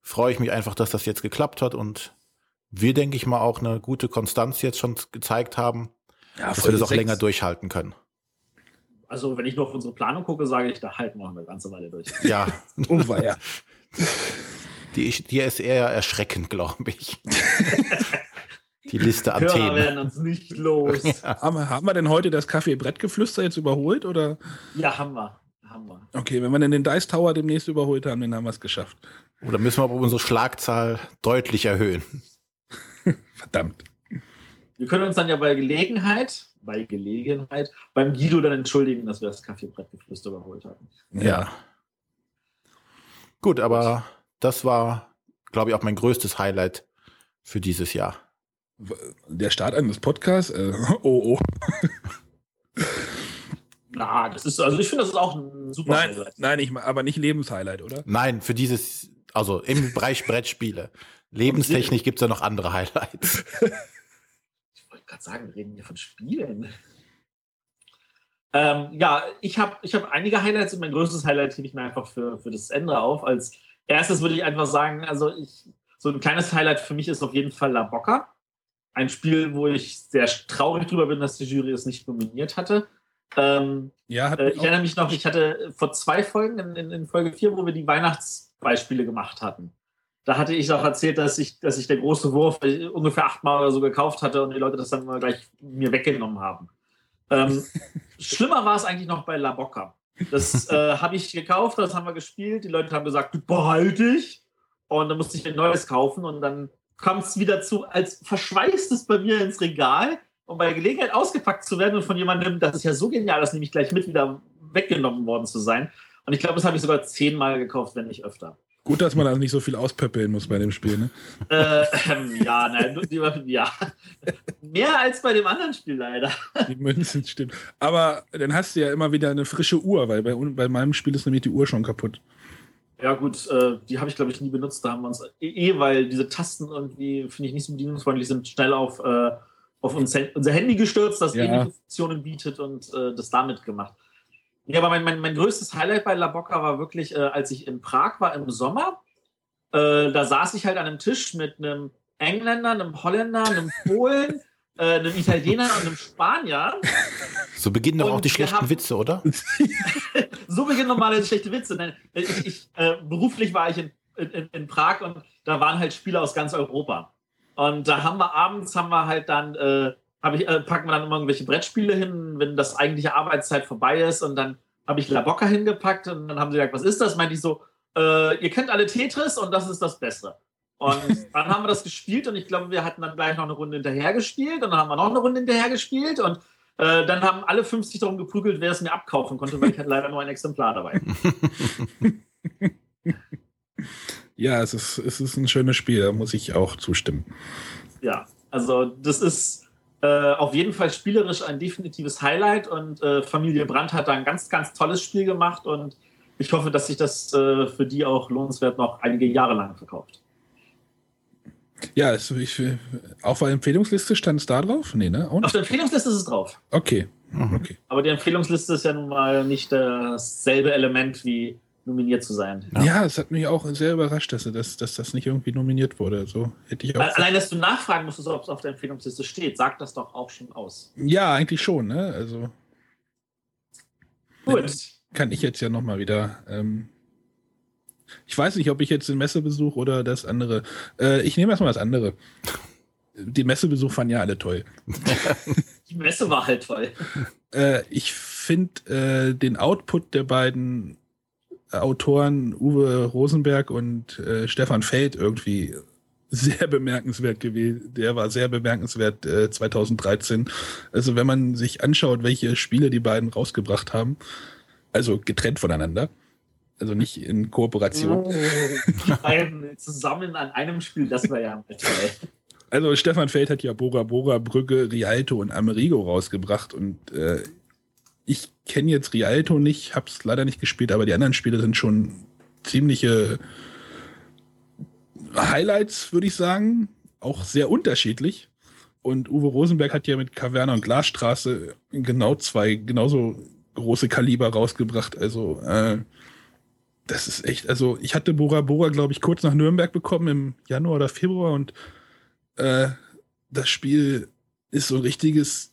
freue ich mich einfach, dass das jetzt geklappt hat und wir, denke ich mal, auch eine gute Konstanz jetzt schon gezeigt haben, Ja, dass wir das auch länger durchhalten können. Also, wenn ich nur auf unsere Planung gucke, sage ich, da halten wir noch eine ganze Weile durch. Ja, [LAUGHS] Oh, war ja. die, die ist eher erschreckend, glaube ich. [LAUGHS] die Liste an Hörer Themen. werden uns nicht los. [LAUGHS] Haben, wir- haben wir denn heute das Kaffee-Brettgeflüster jetzt überholt? Oder? Ja, haben wir. Haben wir. Okay, wenn wir denn den Dice Tower demnächst überholt haben, dann haben wir es geschafft. Oder müssen wir aber unsere Schlagzahl deutlich erhöhen? [LAUGHS] Verdammt. Wir können uns dann ja bei Gelegenheit, bei Gelegenheit, beim Guido dann entschuldigen, dass wir das Kaffeebrettgeflüster überholt hatten. Ja. Gut, aber das war, glaube ich, auch mein größtes Highlight für dieses Jahr. Der Start eines Podcasts? Äh, [LAUGHS] oh, oh. Na, das ist, also ich finde, das ist auch ein super Nein, Highlight. nein, ich, aber nicht Lebenshighlight, oder? Nein, für dieses, also im Bereich Brettspiele. [LAUGHS] Lebenstechnisch gibt es ja noch andere Highlights. Ich wollte gerade sagen, wir reden hier von Spielen. Ähm, ja, ich habe ich hab einige Highlights und mein größtes Highlight hebe ich mir einfach für, für das Ende auf. Als erstes würde ich einfach sagen, also ich, so ein kleines Highlight für mich ist auf jeden Fall La Bocca. Ein Spiel, wo ich sehr traurig drüber bin, dass die Jury es nicht nominiert hatte. Ähm, Ja, hat äh, ich erinnere mich noch, ich hatte vor zwei Folgen, in, in, in Folge 4, wo wir die Weihnachtsbeispiele gemacht hatten. Da hatte ich auch erzählt, dass ich, dass ich der große Wurf äh, ungefähr achtmal oder so gekauft hatte und die Leute das dann mal gleich mir weggenommen haben. Ähm, [LAUGHS] schlimmer war es eigentlich noch bei La Bocca. Das äh, [LAUGHS] habe ich gekauft, das haben wir gespielt. Die Leute haben gesagt, behalte ich. Und dann musste ich ein neues kaufen und dann kam es wieder zu, als verschweißt es bei mir ins Regal und bei Gelegenheit ausgepackt zu werden und von jemandem, das ist ja so genial, das nehme ich gleich mit, wieder weggenommen worden zu sein. Und ich glaube, das habe ich sogar zehnmal gekauft, wenn nicht öfter. gut, dass man da nicht so viel auspöppeln muss bei dem Spiel. Ne? Äh, ähm, ja, nein, ja. Mehr als bei dem anderen Spiel leider. Die Münzen stimmt. Aber dann hast du ja immer wieder eine frische Uhr, weil bei, bei meinem Spiel ist nämlich die Uhr schon kaputt. Ja, gut, äh, die habe ich, glaube ich, nie benutzt. Da haben wir uns eh, eh weil diese Tasten irgendwie, finde ich, nicht so bedienungsfreundlich sind, schnell auf, äh, auf uns, unser Handy gestürzt, das Ja. ähnliche Funktionen bietet und äh, das damit gemacht. Ja, aber mein, mein, mein größtes Highlight bei La Bocca war wirklich, äh, als ich in Prag war im Sommer. Äh, da saß ich halt an einem Tisch mit einem Engländer, einem Holländer, einem Polen, [LAUGHS] äh, einem Italiener und einem Spanier. So beginnen doch Und auch die schlechten haben- Witze, oder? [LAUGHS] so beginnen normale schlechte Witze. Nein, Ich, ich, äh, beruflich war ich in, in, in Prag und da waren halt Spieler aus ganz Europa. Und da haben wir abends, haben wir halt dann, äh, ich, äh, packen wir dann immer irgendwelche Brettspiele hin, wenn das eigentliche Arbeitszeit vorbei ist. Und dann habe ich La Bocca hingepackt und dann haben sie gesagt, was ist das? Meinte ich so, äh, ihr kennt alle Tetris und das ist das Bessere. Und dann haben wir das gespielt und ich glaube, wir hatten dann gleich noch eine Runde hinterher gespielt und dann haben wir noch eine Runde hinterher gespielt und äh, dann haben alle 50 darum geprügelt, wer es mir abkaufen konnte, weil ich hatte leider nur ein Exemplar dabei. [LAUGHS] Ja, es ist, es ist ein schönes Spiel, da muss ich auch zustimmen. Ja, also das ist äh, auf jeden Fall spielerisch ein definitives Highlight und äh, Familie Brandt hat da ein ganz, ganz tolles Spiel gemacht und ich hoffe, dass sich das äh, für die auch lohnenswert noch einige Jahre lang verkauft. Ja, es, ich, auf der Empfehlungsliste stand es da drauf? Nee, ne? Und? Auf der Empfehlungsliste ist es drauf. Okay. Mhm. okay. Aber die Empfehlungsliste ist ja nun mal nicht dasselbe Element wie nominiert zu sein. Ja. Ja, es hat mich auch sehr überrascht, dass, dass, dass das nicht irgendwie nominiert wurde. So hätte ich auch. Allein, dass du nachfragen musstest, ob es auf der Empfehlungsliste steht, sagt das doch auch schon aus. Ja, eigentlich schon, ne? Also Gut. kann ich jetzt ja nochmal wieder. Ähm, ich weiß nicht, ob ich jetzt den Messebesuch oder das andere. Äh, ich nehme erstmal das andere. Die Messebesuch fanden ja alle toll. [LAUGHS] Die Messe war halt toll. Äh, ich finde äh, den Output der beiden Autoren Uwe Rosenberg und äh, Stefan Feld irgendwie sehr bemerkenswert gewesen. Der war sehr bemerkenswert äh, 2013. Also wenn man sich anschaut, welche Spiele die beiden rausgebracht haben, also getrennt voneinander, also nicht in Kooperation. Die beiden [LAUGHS] zusammen an einem Spiel, das war ja mal toll. Also Stefan Feld hat ja Bora Bora, Brügge, Rialto und Amerigo rausgebracht und äh, ich kenne jetzt Rialto nicht, hab's leider nicht gespielt, aber die anderen Spiele sind schon ziemliche Highlights, würde ich sagen. Auch sehr unterschiedlich. Und Uwe Rosenberg hat ja mit Kaverna und Glasstraße genau zwei genauso große Kaliber rausgebracht. Also äh, das ist echt, also ich hatte Bora Bora, glaube ich, kurz nach Nürnberg bekommen im Januar oder Februar und äh, das Spiel ist so ein richtiges,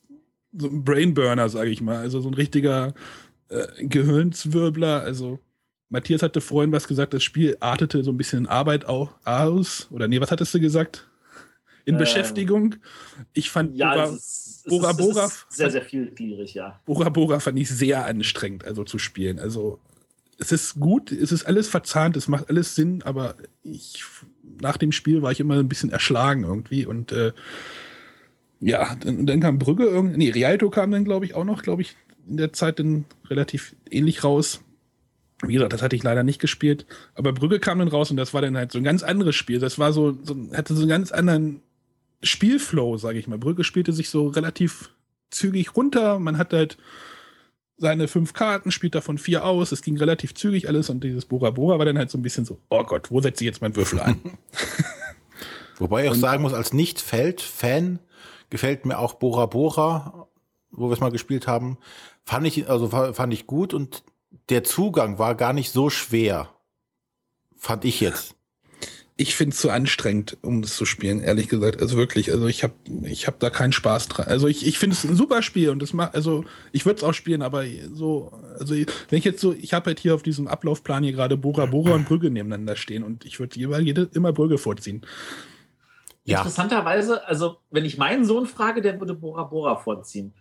so ein Brainburner, sage ich mal. Also so ein richtiger äh, Gehirnswirbler. Also Matthias hatte vorhin was gesagt, das Spiel artete so ein bisschen in Arbeit auch aus. Oder nee, was hattest du gesagt? In ähm, Beschäftigung. Ich fand ja, Bora, ist, Bora, Bora sehr, sehr vielgliedrig, ja. Bora Bora fand ich sehr anstrengend, also zu spielen. Also es ist gut, es ist alles verzahnt, es macht alles Sinn, aber ich nach dem Spiel war ich immer ein bisschen erschlagen irgendwie und äh, ja, dann, dann kam Brügge, nee, Rialto kam dann, glaube ich, auch noch, glaube ich, in der Zeit dann relativ ähnlich raus. Wie gesagt, das hatte ich leider nicht gespielt, aber Brügge kam dann raus und das war dann halt so ein ganz anderes Spiel. Das war so, so hatte so einen ganz anderen Spielflow, sage ich mal. Brügge spielte sich so relativ zügig runter. Man hat halt seine fünf Karten, spielt davon vier aus. Es ging relativ zügig alles und dieses Bora Bora war dann halt so ein bisschen so, oh Gott, wo setze ich jetzt meinen Würfel ein? [LAUGHS] Wobei ich auch sagen muss, als Nicht-Feld-Fan gefällt mir auch Bora Bora, wo wir es mal gespielt haben, fand ich, also fand ich gut und der Zugang war gar nicht so schwer. Fand ich jetzt ich finde es zu anstrengend, um das zu spielen, ehrlich gesagt. Also wirklich, also ich habe ich hab da keinen Spaß dran. Also ich, ich finde es ein super Spiel und das macht, also ich würde es auch spielen, aber so, also wenn ich jetzt so, ich habe halt hier auf diesem Ablaufplan hier gerade Bora Bora und Brügge nebeneinander stehen und ich würde jeweils jede, immer Brügge vorziehen. Ja. Interessanterweise, also wenn ich meinen Sohn frage, der würde Bora Bora vorziehen.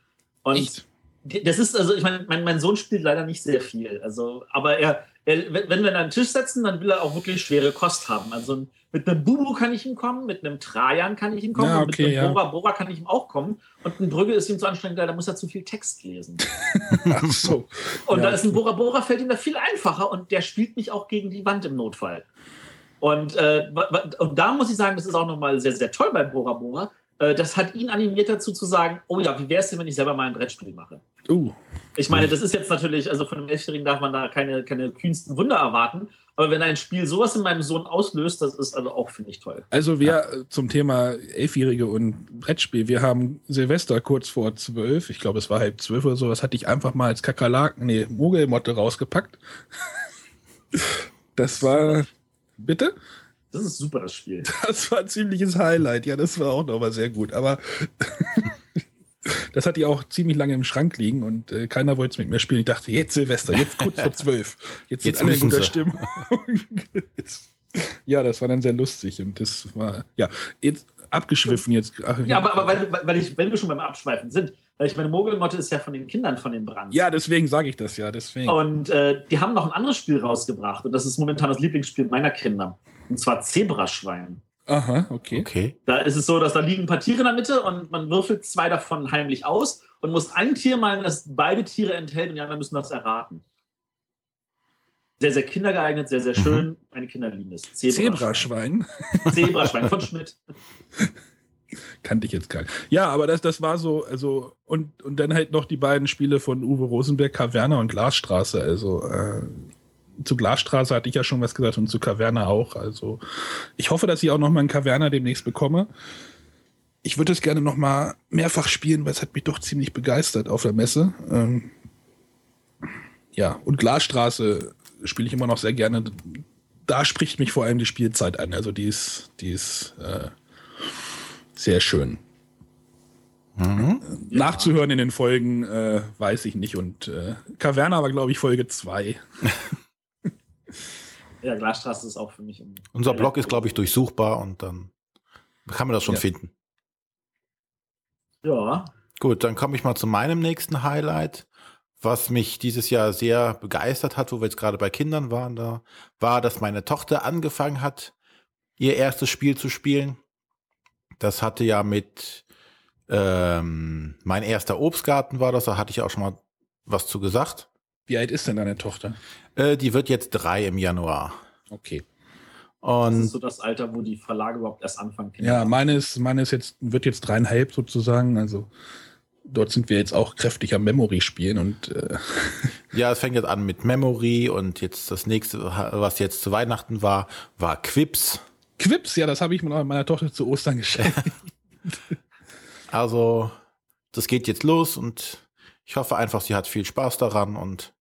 Und Echt? das ist, also ich meine, mein, mein Sohn spielt leider nicht sehr viel. Also, aber er, wenn wir ihn an den Tisch setzen, dann will er auch wirklich schwere Kost haben. Also mit einem Bubu kann ich ihm kommen, mit einem Trajan kann ich ihm kommen, ja, okay, mit einem ja. Bora Bora kann ich ihm auch kommen. Und ein Brügge ist ihm zu anstrengend, da muss er zu viel Text lesen. [LAUGHS] Ach so. Und ja. da ist ein Bora Bora fällt ihm da viel einfacher und der spielt mich auch gegen die Wand im Notfall. Und, äh, und da muss ich sagen, das ist auch nochmal sehr, sehr toll bei Bora Bora, das hat ihn animiert dazu zu sagen, oh ja, wie wäre es denn, wenn ich selber mal ein Brettspiel mache? Uh. Ich meine, das ist jetzt natürlich, also von einem Elfjährigen darf man da keine, keine kühnsten Wunder erwarten, aber wenn ein Spiel sowas in meinem Sohn auslöst, das ist also auch, finde ich, toll. Also wir ja. zum Thema Elfjährige und Brettspiel, wir haben Silvester kurz vor zwölf, ich glaube es war halb zwölf oder so, das hatte ich einfach mal als Kakerlaken, nee, Mogelmotte rausgepackt. [LAUGHS] das war, bitte? Das ist super, das Spiel. [LAUGHS] Das war ein ziemliches Highlight. Ja, das war auch nochmal sehr gut. Aber [LAUGHS] das hat die auch ziemlich lange im Schrank liegen und äh, keiner wollte es mit mir spielen. Ich dachte, jetzt Silvester, jetzt kurz vor [LAUGHS] zwölf. Jetzt, jetzt sind alle in guter Stimmung. ja, das war dann sehr lustig und das war, ja, jetzt abgeschwiffen jetzt. Ach, ja, aber, aber weil, weil ich, wenn wir schon beim Abschweifen sind, weil ich meine, Mogelmotte ist ja von den Kindern von den Brand. Ja, deswegen sage ich das ja. Deswegen. Und äh, die haben noch ein anderes Spiel rausgebracht und das ist momentan das Lieblingsspiel meiner Kinder. Und zwar Zebraschwein. Aha, okay. okay. Da ist es so, dass da liegen ein paar Tiere in der Mitte und man würfelt zwei davon heimlich aus und muss ein Tier malen, das beide Tiere enthält und die anderen müssen das erraten. Sehr, sehr kindergeeignet, sehr, sehr schön. Mhm. Meine Kinder lieben es. Zebraschwein. [LAUGHS] Zebraschwein von Schmidt. Kannte ich jetzt gar nicht. Ja, aber das, das war so, also, und, und dann halt noch die beiden Spiele von Uwe Rosenberg, Kaverna und Glasstraße. Also, äh, zu Glasstraße hatte ich ja schon was gesagt und zu Kaverna auch. Also ich hoffe, dass ich auch noch mal einen Kaverna demnächst bekomme. Ich würde es gerne noch mal mehrfach spielen, weil es hat mich doch ziemlich begeistert auf der Messe. Ähm, ja, und Glasstraße spiele ich immer noch sehr gerne. Da spricht mich vor allem die Spielzeit an. Also die ist, die ist äh, sehr schön. Mhm. Nachzuhören in den Folgen äh, weiß ich nicht. Und äh, Caverna war, glaube ich, Folge 2. [LAUGHS] Ja, Glasstraße ist auch für mich. Unser Blog ist, glaube ich, durchsuchbar und dann kann man das schon ja. finden. Ja. Gut, dann komme ich mal zu meinem nächsten Highlight. Was mich dieses Jahr sehr begeistert hat, wo wir jetzt gerade bei Kindern waren, da war, dass meine Tochter angefangen hat, ihr erstes Spiel zu spielen. Das hatte ja mit ähm, mein erster Obstgarten war das, da hatte ich auch schon mal was zu gesagt. Wie alt ist denn deine Tochter? Äh, die wird jetzt drei im Januar. Okay. Und das ist so das Alter, wo die Verlage überhaupt erst anfangen. Ja, meine ist, meine ist jetzt, wird jetzt dreieinhalb sozusagen. Also dort sind wir jetzt auch kräftig am Memory spielen und äh [LAUGHS] ja, es fängt jetzt an mit Memory und jetzt das nächste, was jetzt zu Weihnachten war, war Quips. Quips, ja, das habe ich meiner Tochter zu Ostern geschenkt. [LAUGHS] [LAUGHS] also, das geht jetzt los und ich hoffe einfach, sie hat viel Spaß daran und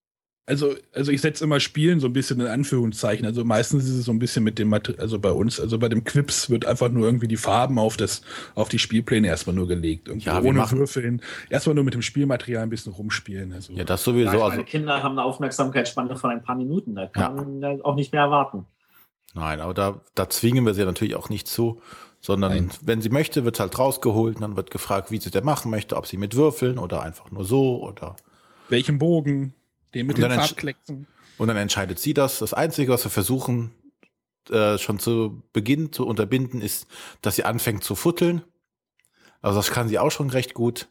Also, also ich setze immer Spielen so ein bisschen in Anführungszeichen. Also meistens ist es so ein bisschen mit dem, Mater also bei uns, also bei dem Quips wird einfach nur irgendwie die Farben auf das, auf die Spielpläne erstmal nur gelegt. Irgendwie Ja, wir ohne machen- Würfeln. Erstmal nur mit dem Spielmaterial ein bisschen rumspielen. Also, Ja, das sowieso. Also, Kinder haben eine Aufmerksamkeitsspanne von ein paar Minuten. Da kann man ja auch nicht mehr erwarten. nein, aber da, da zwingen wir sie natürlich auch nicht zu, sondern Nein. wenn sie möchte, wird halt rausgeholt und dann wird gefragt, wie sie das machen möchte, ob sie mit Würfeln oder einfach nur so oder. welchen Bogen? Den mit Und den Farbklecksen. Und dann entscheidet sie das. Das Einzige, was wir versuchen, äh, schon zu Beginn zu unterbinden, ist, dass sie anfängt zu futteln. Also das kann sie auch schon recht gut.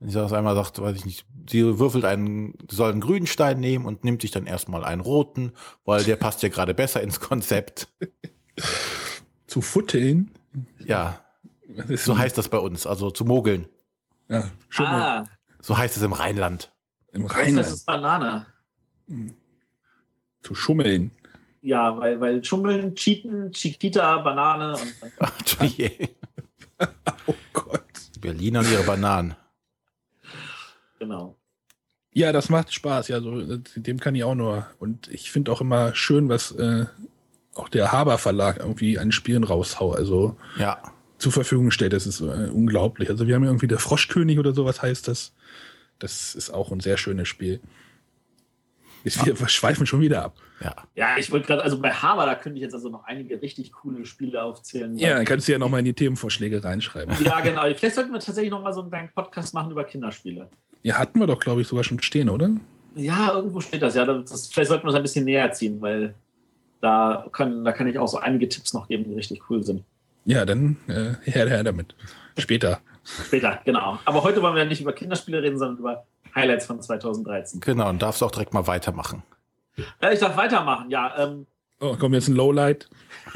Wenn sie das einmal sagt, weiß ich nicht, sie würfelt einen, sie soll einen grünen Stein nehmen und nimmt sich dann erstmal einen roten, weil der passt ja gerade besser ins Konzept. [LAUGHS] Zu futteln? Ja, so heißt das bei uns, also zu mogeln. Ja, schon mal Ah, So heißt es im Rheinland. Im das Rheinland. ist Banane. Zu schummeln. Ja, weil, weil Schummeln, Cheaten, Chiquita, Banane und [LAUGHS] Ach, je. [LAUGHS] Oh Gott. Berliner und ihre Bananen. genau. Ja, das macht Spaß. Ja, so, äh, dem kann ich auch nur. Und ich finde auch immer schön, was äh, auch der Haber Verlag irgendwie an Spielen raushau, also Ja, zur Verfügung stellt. Das ist äh, unglaublich. Also wir haben ja irgendwie der Froschkönig oder sowas heißt das. Das ist auch ein sehr schönes Spiel. Wir schweifen schon wieder ab. ja. Ja, ich wollte gerade, also bei Haber, da könnte ich jetzt also noch einige richtig coole Spiele aufzählen. Ja, dann kannst du ja nochmal in die Themenvorschläge reinschreiben. Ja, genau. Vielleicht sollten wir tatsächlich noch mal so einen kleinen Podcast machen über Kinderspiele. Ja, hatten wir doch, glaube ich, sogar schon stehen, oder? Ja, irgendwo steht das. Ja, das, vielleicht sollten wir es ein bisschen näher ziehen, weil da, können, da kann ich auch so einige Tipps noch geben, die richtig cool sind. Ja, dann äh, her, her damit. Später. Später, genau. Aber heute wollen wir nicht über Kinderspiele reden, sondern über Highlights von 2013. Genau, und darfst auch direkt mal weitermachen. Ja, ich darf weitermachen. Ja, ähm, Oh, kommt jetzt ein Lowlight.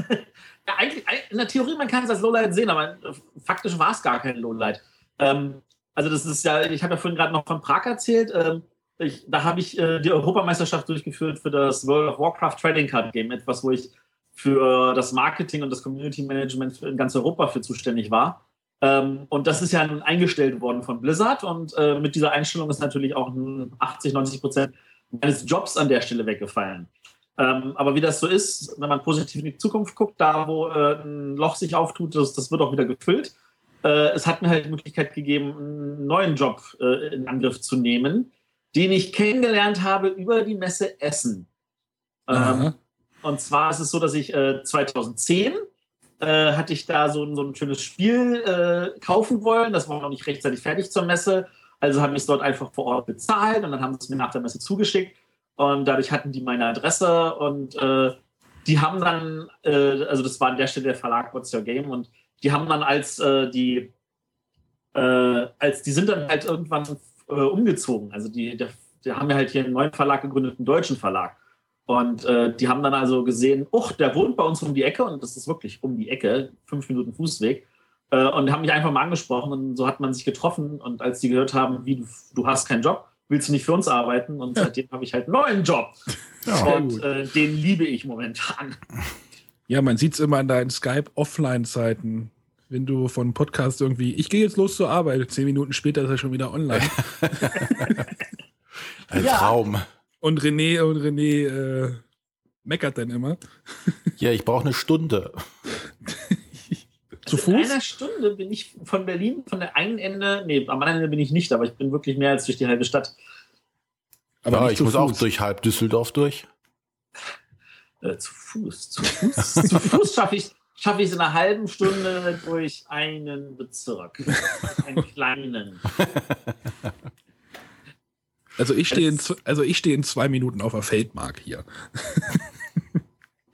[LAUGHS] Ja, eigentlich, in der Theorie, man kann es als Lowlight sehen, aber faktisch war es gar kein Lowlight. Ähm, also das ist ja, ich habe ja vorhin gerade noch von Prag erzählt. Ähm, ich, da habe ich äh, die Europameisterschaft durchgeführt für das World of Warcraft Trading Card Game, etwas, wo ich für das Marketing und das Community Management in ganz Europa für zuständig war. Ähm, und das ist ja nun eingestellt worden von Blizzard und äh, mit dieser Einstellung ist natürlich auch ein 80, 90 Prozent meines Jobs an der Stelle weggefallen. Ähm, aber wie das so ist, wenn man positiv in die Zukunft guckt, da wo äh, ein Loch sich auftut, das, das wird auch wieder gefüllt. Äh, es hat mir halt die Möglichkeit gegeben, einen neuen Job äh, in Angriff zu nehmen, den ich kennengelernt habe über die Messe Essen. Ähm, und zwar ist es so, dass ich äh, 2010 äh, hatte ich da so, ein- so ein schönes Spiel äh, kaufen wollen. Das war noch nicht rechtzeitig fertig zur Messe. Also habe ich es dort einfach vor Ort bezahlt und dann haben sie es mir nach der Messe zugeschickt. Und dadurch hatten die meine Adresse und äh, die haben dann, äh, also das war an der Stelle der Verlag What's Your Game und die haben dann als äh, die, äh, als die sind dann halt irgendwann umgezogen. Also die, die, die haben ja halt hier einen neuen Verlag gegründet, einen deutschen Verlag. Und äh, die haben dann also gesehen, uch, der wohnt bei uns um die Ecke und das ist wirklich um die Ecke, fünf Minuten Fußweg. Äh, und haben mich einfach mal angesprochen und so hat man sich getroffen. Und als die gehört haben, wie du, du hast keinen Job, willst du nicht für uns arbeiten? Und seitdem habe ich halt einen neuen Job. [LAUGHS] Sehr und äh, den liebe ich momentan. Ja, man sieht es immer an deinen Skype-Offline-Zeiten. Wenn du von Podcast irgendwie, ich gehe jetzt los zur Arbeit, zehn Minuten später ist er schon wieder online. [LAUGHS] Ein Ja. Traum. Und René und René äh, meckert dann immer. [LAUGHS] Ja, ich brauche eine Stunde. Zu In Fuß? einer Stunde bin ich von Berlin, von der einen Ende, nee, am anderen Ende bin ich nicht, aber ich bin wirklich mehr als durch die halbe Stadt. Aber ja, ich muss auch Fuß. durch halb Düsseldorf durch. Äh, zu Fuß. Zu Fuß, zu Fuß [LAUGHS] schaffe ich schaffe ich es in einer halben Stunde durch einen Bezirk. Einen kleinen. [LAUGHS] Also ich stehe in, also ich stehe in zwei Minuten auf der Feldmark hier.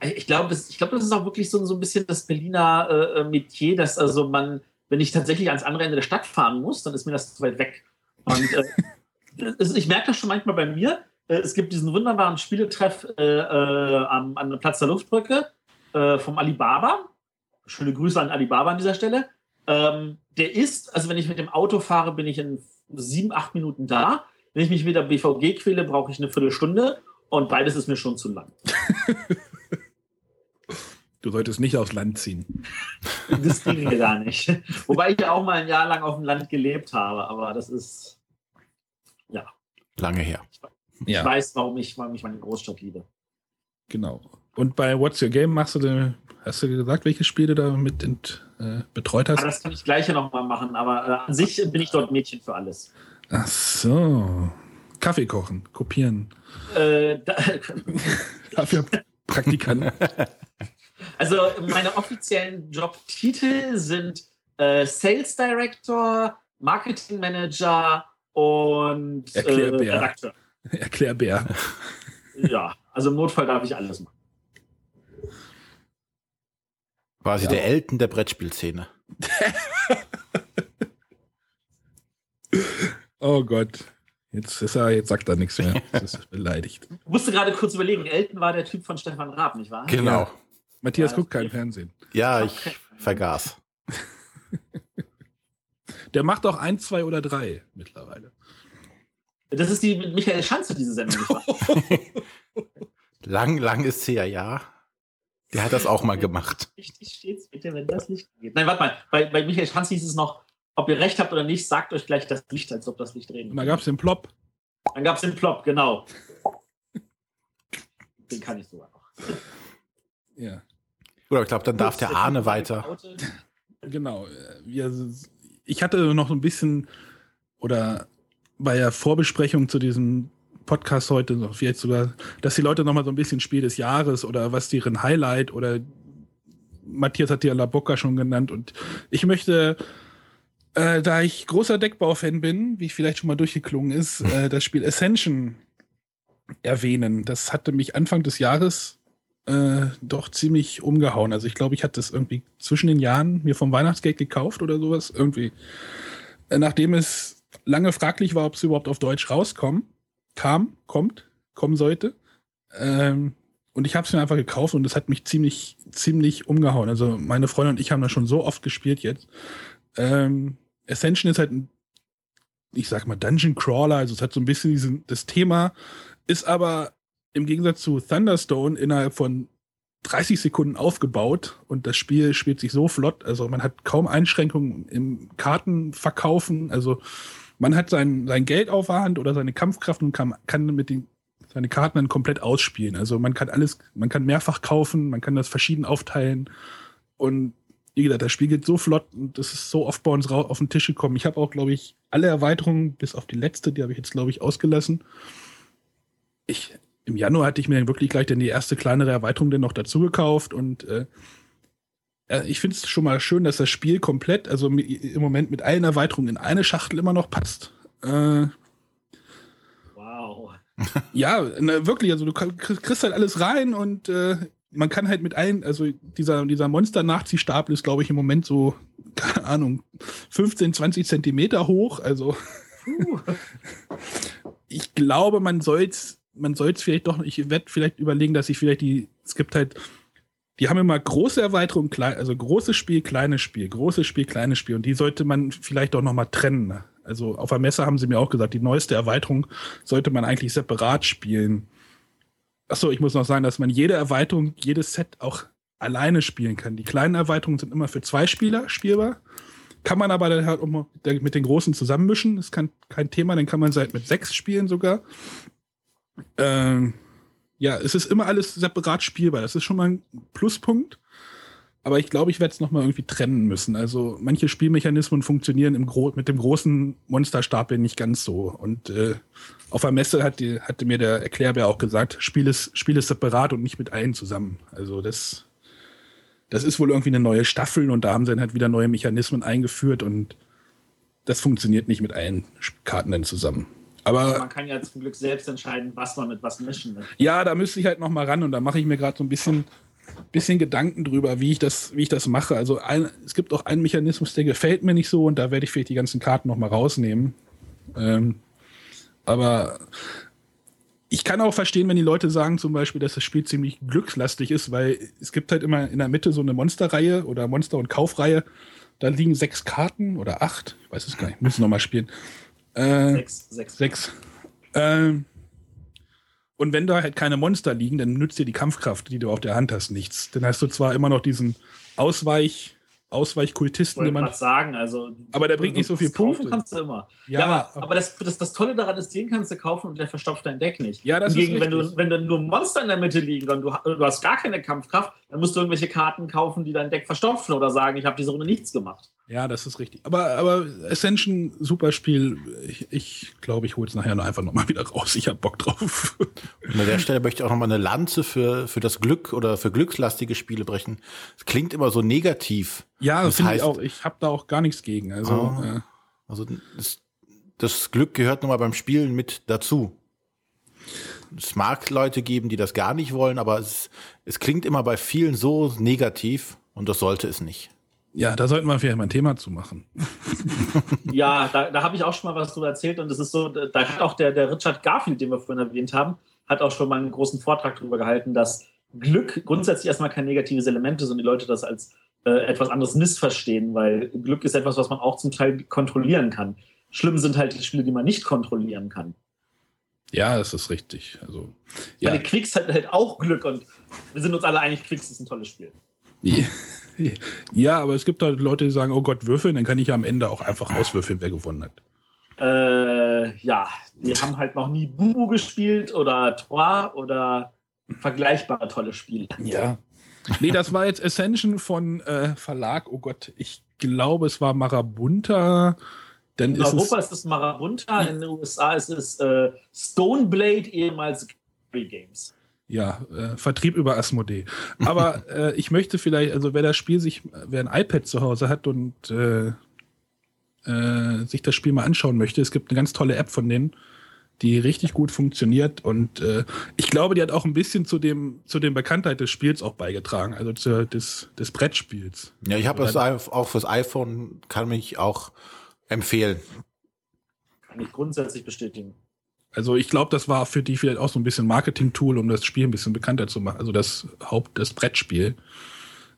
Ich glaube, das, ich glaube, das ist auch wirklich so, so ein bisschen das Berliner äh, Metier, dass also man, wenn ich tatsächlich ans andere Ende der Stadt fahren muss, dann ist mir das zu weit weg. Und äh, [LAUGHS] ich merke das schon manchmal bei mir. Äh, es gibt diesen wunderbaren Spieletreff äh, äh, am, an der Platz der Luftbrücke äh, vom Alibaba. Schöne Grüße an Alibaba an dieser Stelle. Ähm, der ist, also wenn ich mit dem Auto fahre, bin ich in sieben, acht Minuten da. Wenn ich mich mit der BVG quäle, brauche ich eine Viertelstunde. Und beides ist mir schon zu lang. [LAUGHS] Du solltest nicht aufs Land ziehen. [LAUGHS] Das ging mir gar nicht. Wobei ich ja auch mal ein Jahr lang auf dem Land gelebt habe, aber das ist, ja. Lange her. Ja. Ich weiß, warum ich, warum ich meine Großstadt liebe. Genau. Und bei What's Your Game machst du, den, hast du gesagt, welche Spiele du mit ent, äh, betreut hast? Aber das kann ich gleich ja nochmal machen, aber äh, an sich bin ich dort Mädchen für alles. Ach so. Kaffee kochen, kopieren. Äh, da, [LAUGHS] Dafür Praktikanten. [LAUGHS] also meine offiziellen Jobtitel sind äh, Sales Director, Marketing Manager und äh, Erklärbär. Redakteur. [LAUGHS] Erklärbär. Ja, also im Notfall darf ich alles machen. Quasi Ja. der Elten der Brettspielszene. Oh Gott. Jetzt, ist er, jetzt sagt er nichts mehr. [LAUGHS] Das ist beleidigt. Ich musste gerade kurz überlegen, Elton war der Typ von Stefan Raab, nicht wahr? Genau. Matthias Ja, guckt kein Fernsehen. Ja, Okay. ich vergaß. [LAUGHS] Der macht auch ein, zwei oder drei mittlerweile. Das ist die mit Michael Schanze, diese Sendung. Nicht wahr? [LAUGHS] Lang, lang ist her, ja. Der hat das auch mal gemacht. Richtig steht's bitte, wenn das Licht geht. Nein, warte mal. Bei, bei Michael Schanze hieß es noch, ob ihr recht habt oder nicht, sagt euch gleich das Licht, als ob das Licht drehen Und da gab es den Plop. Dann gab es den Plop, genau. [LAUGHS] Den kann ich sogar noch. Ja. Oder ich glaube, dann darf der Arne weiter. [LAUGHS] Genau. äh, ich hatte noch so ein bisschen oder bei der Vorbesprechung zu diesem Podcast heute noch vielleicht sogar, dass die Leute noch mal so ein bisschen Spiel des Jahres oder was deren Highlight oder Matthias hat ja La Bocca schon genannt und ich möchte, äh, da ich großer Deckbau-Fan bin, wie vielleicht schon mal durchgeklungen ist, [LAUGHS] äh, das Spiel Ascension erwähnen. Das hatte mich Anfang des Jahres äh, doch ziemlich umgehauen. Also ich glaube, ich hatte es irgendwie zwischen den Jahren mir vom Weihnachtsgeld gekauft oder sowas. Irgendwie. Äh, nachdem es lange fraglich war, ob es überhaupt auf Deutsch rauskommt, kam, kommt, kommen sollte. Ähm, und ich habe es mir einfach gekauft und es hat mich ziemlich, ziemlich umgehauen. Also meine Freundin und ich haben das schon so oft gespielt jetzt. Ähm, Ascension ist halt ein, ich sag mal, Dungeon Crawler, also es hat so ein bisschen diesen, das Thema, ist aber im Gegensatz zu Thunderstone innerhalb von 30 Sekunden aufgebaut und das Spiel spielt sich so flott. Also man hat kaum Einschränkungen im Kartenverkaufen. Also man hat sein, sein Geld auf der Hand oder seine Kampfkraft und kann, kann mit den seine Karten dann komplett ausspielen. Also man kann alles, man kann mehrfach kaufen, man kann das verschieden aufteilen und wie gesagt, das Spiel geht so flott und das ist so oft bei uns auf den Tisch gekommen. Ich habe auch, glaube ich, alle Erweiterungen, bis auf die letzte, die habe ich jetzt, glaube ich, ausgelassen. Ich, Im Januar hatte ich mir dann wirklich gleich dann die erste kleinere Erweiterung dann noch dazu gekauft und äh, ich finde es schon mal schön, dass das Spiel komplett, also im Moment mit allen Erweiterungen in eine Schachtel immer noch passt. Äh, Wow. ja, ne, wirklich, also du kriegst halt alles rein und äh, man kann halt mit allen, also dieser, dieser Monster-Nachziehstapel ist, glaube ich, im Moment so, [LAUGHS] keine Ahnung, 15, 20 Zentimeter hoch. Also Puh. [LAUGHS] ich glaube, man soll's, man soll's vielleicht doch, ich werde vielleicht überlegen, dass ich vielleicht die, es gibt halt, die haben immer große Erweiterungen, klein, also großes Spiel, kleines Spiel, großes Spiel, kleines Spiel und die sollte man vielleicht auch noch mal trennen. ne? Also auf der Messe haben sie mir auch gesagt, die neueste Erweiterung sollte man eigentlich separat spielen. Achso, ich muss noch sagen, dass man jede Erweiterung, jedes Set auch alleine spielen kann. Die kleinen Erweiterungen sind immer für zwei Spieler spielbar. Kann man aber dann halt mit den großen zusammenmischen. Das ist kein, kein Thema, dann kann man seit mit sechs spielen sogar. Ähm, ja, es ist immer alles separat spielbar. Das ist schon mal ein Pluspunkt. Aber ich glaube, ich werde es nochmal irgendwie trennen müssen. Also manche Spielmechanismen funktionieren mit dem großen Monsterstapel nicht ganz so. Und äh, auf der Messe hat die, hatte mir der Erklärbär auch gesagt, spiel es, spiel es separat und nicht mit allen zusammen. Also das, das ist wohl irgendwie eine neue Staffel und da haben sie dann halt wieder neue Mechanismen eingeführt und das funktioniert nicht mit allen Karten dann zusammen. Aber Man kann ja zum Glück selbst entscheiden, was man mit was mischen will. ja, da müsste ich halt noch mal ran und da mache ich mir gerade so ein bisschen, bisschen Gedanken drüber, wie ich das, wie ich das mache. Also ein, es gibt auch einen Mechanismus, der gefällt mir nicht so und da werde ich vielleicht die ganzen Karten noch mal rausnehmen. Ähm, aber ich kann auch verstehen, wenn die Leute sagen zum Beispiel, dass das Spiel ziemlich glückslastig ist, weil es gibt halt immer in der Mitte so eine Monsterreihe oder Monster- und Kaufreihe. Da liegen sechs Karten oder acht. Ich weiß es gar nicht. Muss noch mal spielen. Äh, Sechs, sechs. Sechs. Ähm, und wenn da halt keine Monster liegen, dann nützt dir die Kampfkraft, die du auf der Hand hast, nichts. Dann hast du zwar immer noch diesen Ausweich, Ausweichkultisten, die man. sagen, also. Aber der bringt nicht so viel kaufen Punkte. kannst du immer. Ja, Ja, aber, aber- aber das, das, das Tolle daran ist, den kannst du kaufen und der verstopft dein Deck nicht. Ja, das ist Hingegen, wenn richtig. du, wenn dann nur Monster in der Mitte liegen und du, du hast gar keine Kampfkraft, dann musst du irgendwelche Karten kaufen, die dein Deck verstopfen oder sagen, ich habe diese Runde nichts gemacht. Ja, das ist richtig. Aber, aber Ascension, super Spiel. Ich, ich glaube, ich hole es nachher noch einfach nochmal wieder raus. Ich habe Bock drauf. Und an der Stelle möchte ich auch nochmal eine Lanze für, für das Glück oder für glückslastige Spiele brechen. Es klingt immer so negativ. Ja, Das finde ich heißt- auch. Ich habe da auch gar nichts gegen. Also, Ah. äh, Also das, das Glück gehört nun mal beim Spielen mit dazu. Es mag Leute geben, die das gar nicht wollen, aber es, es klingt immer bei vielen so negativ und das sollte es nicht. ja, da sollten wir vielleicht mal ein Thema zu machen. [LAUGHS] Ja, da, da habe ich auch schon mal was drüber erzählt und das ist so, da hat auch der, der Richard Garfield, den wir vorhin erwähnt haben, hat auch schon mal einen großen Vortrag darüber gehalten, dass Glück grundsätzlich erstmal kein negatives Element ist und die Leute das als äh, etwas anderes missverstehen, weil Glück ist etwas, was man auch zum Teil kontrollieren kann. Schlimm sind halt die Spiele, die man nicht kontrollieren kann. Ja, das ist richtig. Also, Ja. Weil Quicks hat halt auch Glück und wir sind uns alle einig, Quicks ist ein tolles Spiel. [LAUGHS] ja, aber es gibt halt Leute, die sagen, oh Gott, würfeln, dann kann ich ja am Ende auch einfach auswürfeln, wer gewonnen hat. Äh, ja, die haben halt noch nie Bubu gespielt oder Trois oder vergleichbare tolle Spiele. Ja. Nee, das war jetzt Ascension von äh, Verlag, oh Gott, ich glaube, es war Marabunta. Dann In ist Europa es, ist es Marabunta, in den USA ist es äh, Stoneblade, ehemals Gary Games. ja, äh, Vertrieb über Asmodee. Aber [LAUGHS] äh, ich möchte vielleicht, also wer das Spiel sich, wer ein iPad zu Hause hat und äh, äh, sich das Spiel mal anschauen möchte, es gibt eine ganz tolle App von denen, die richtig gut funktioniert und äh, ich glaube, die hat auch ein bisschen zu dem zu der Bekanntheit des Spiels auch beigetragen, also zu, des, des Brettspiels. Ja, ich habe das auch fürs iPhone, kann mich auch empfehlen. Kann ich grundsätzlich bestätigen. Also ich glaube, das war für die vielleicht auch so ein bisschen Marketing-Tool, um das Spiel ein bisschen bekannter zu machen. Also das Haupt, das Brettspiel.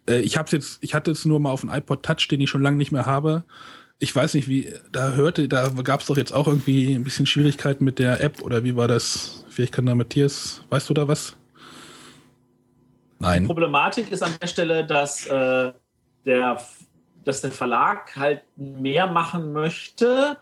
Äh, ich habe jetzt, ich hatte es nur mal auf dem iPod Touch, den ich schon lange nicht mehr habe. Ich weiß nicht, wie, da hörte, da gab es doch jetzt auch irgendwie ein bisschen Schwierigkeiten mit der App oder wie war das? Vielleicht kann da Matthias, weißt du da was? Nein. Problematik ist an der Stelle, dass, äh, der, dass der Verlag halt mehr machen möchte,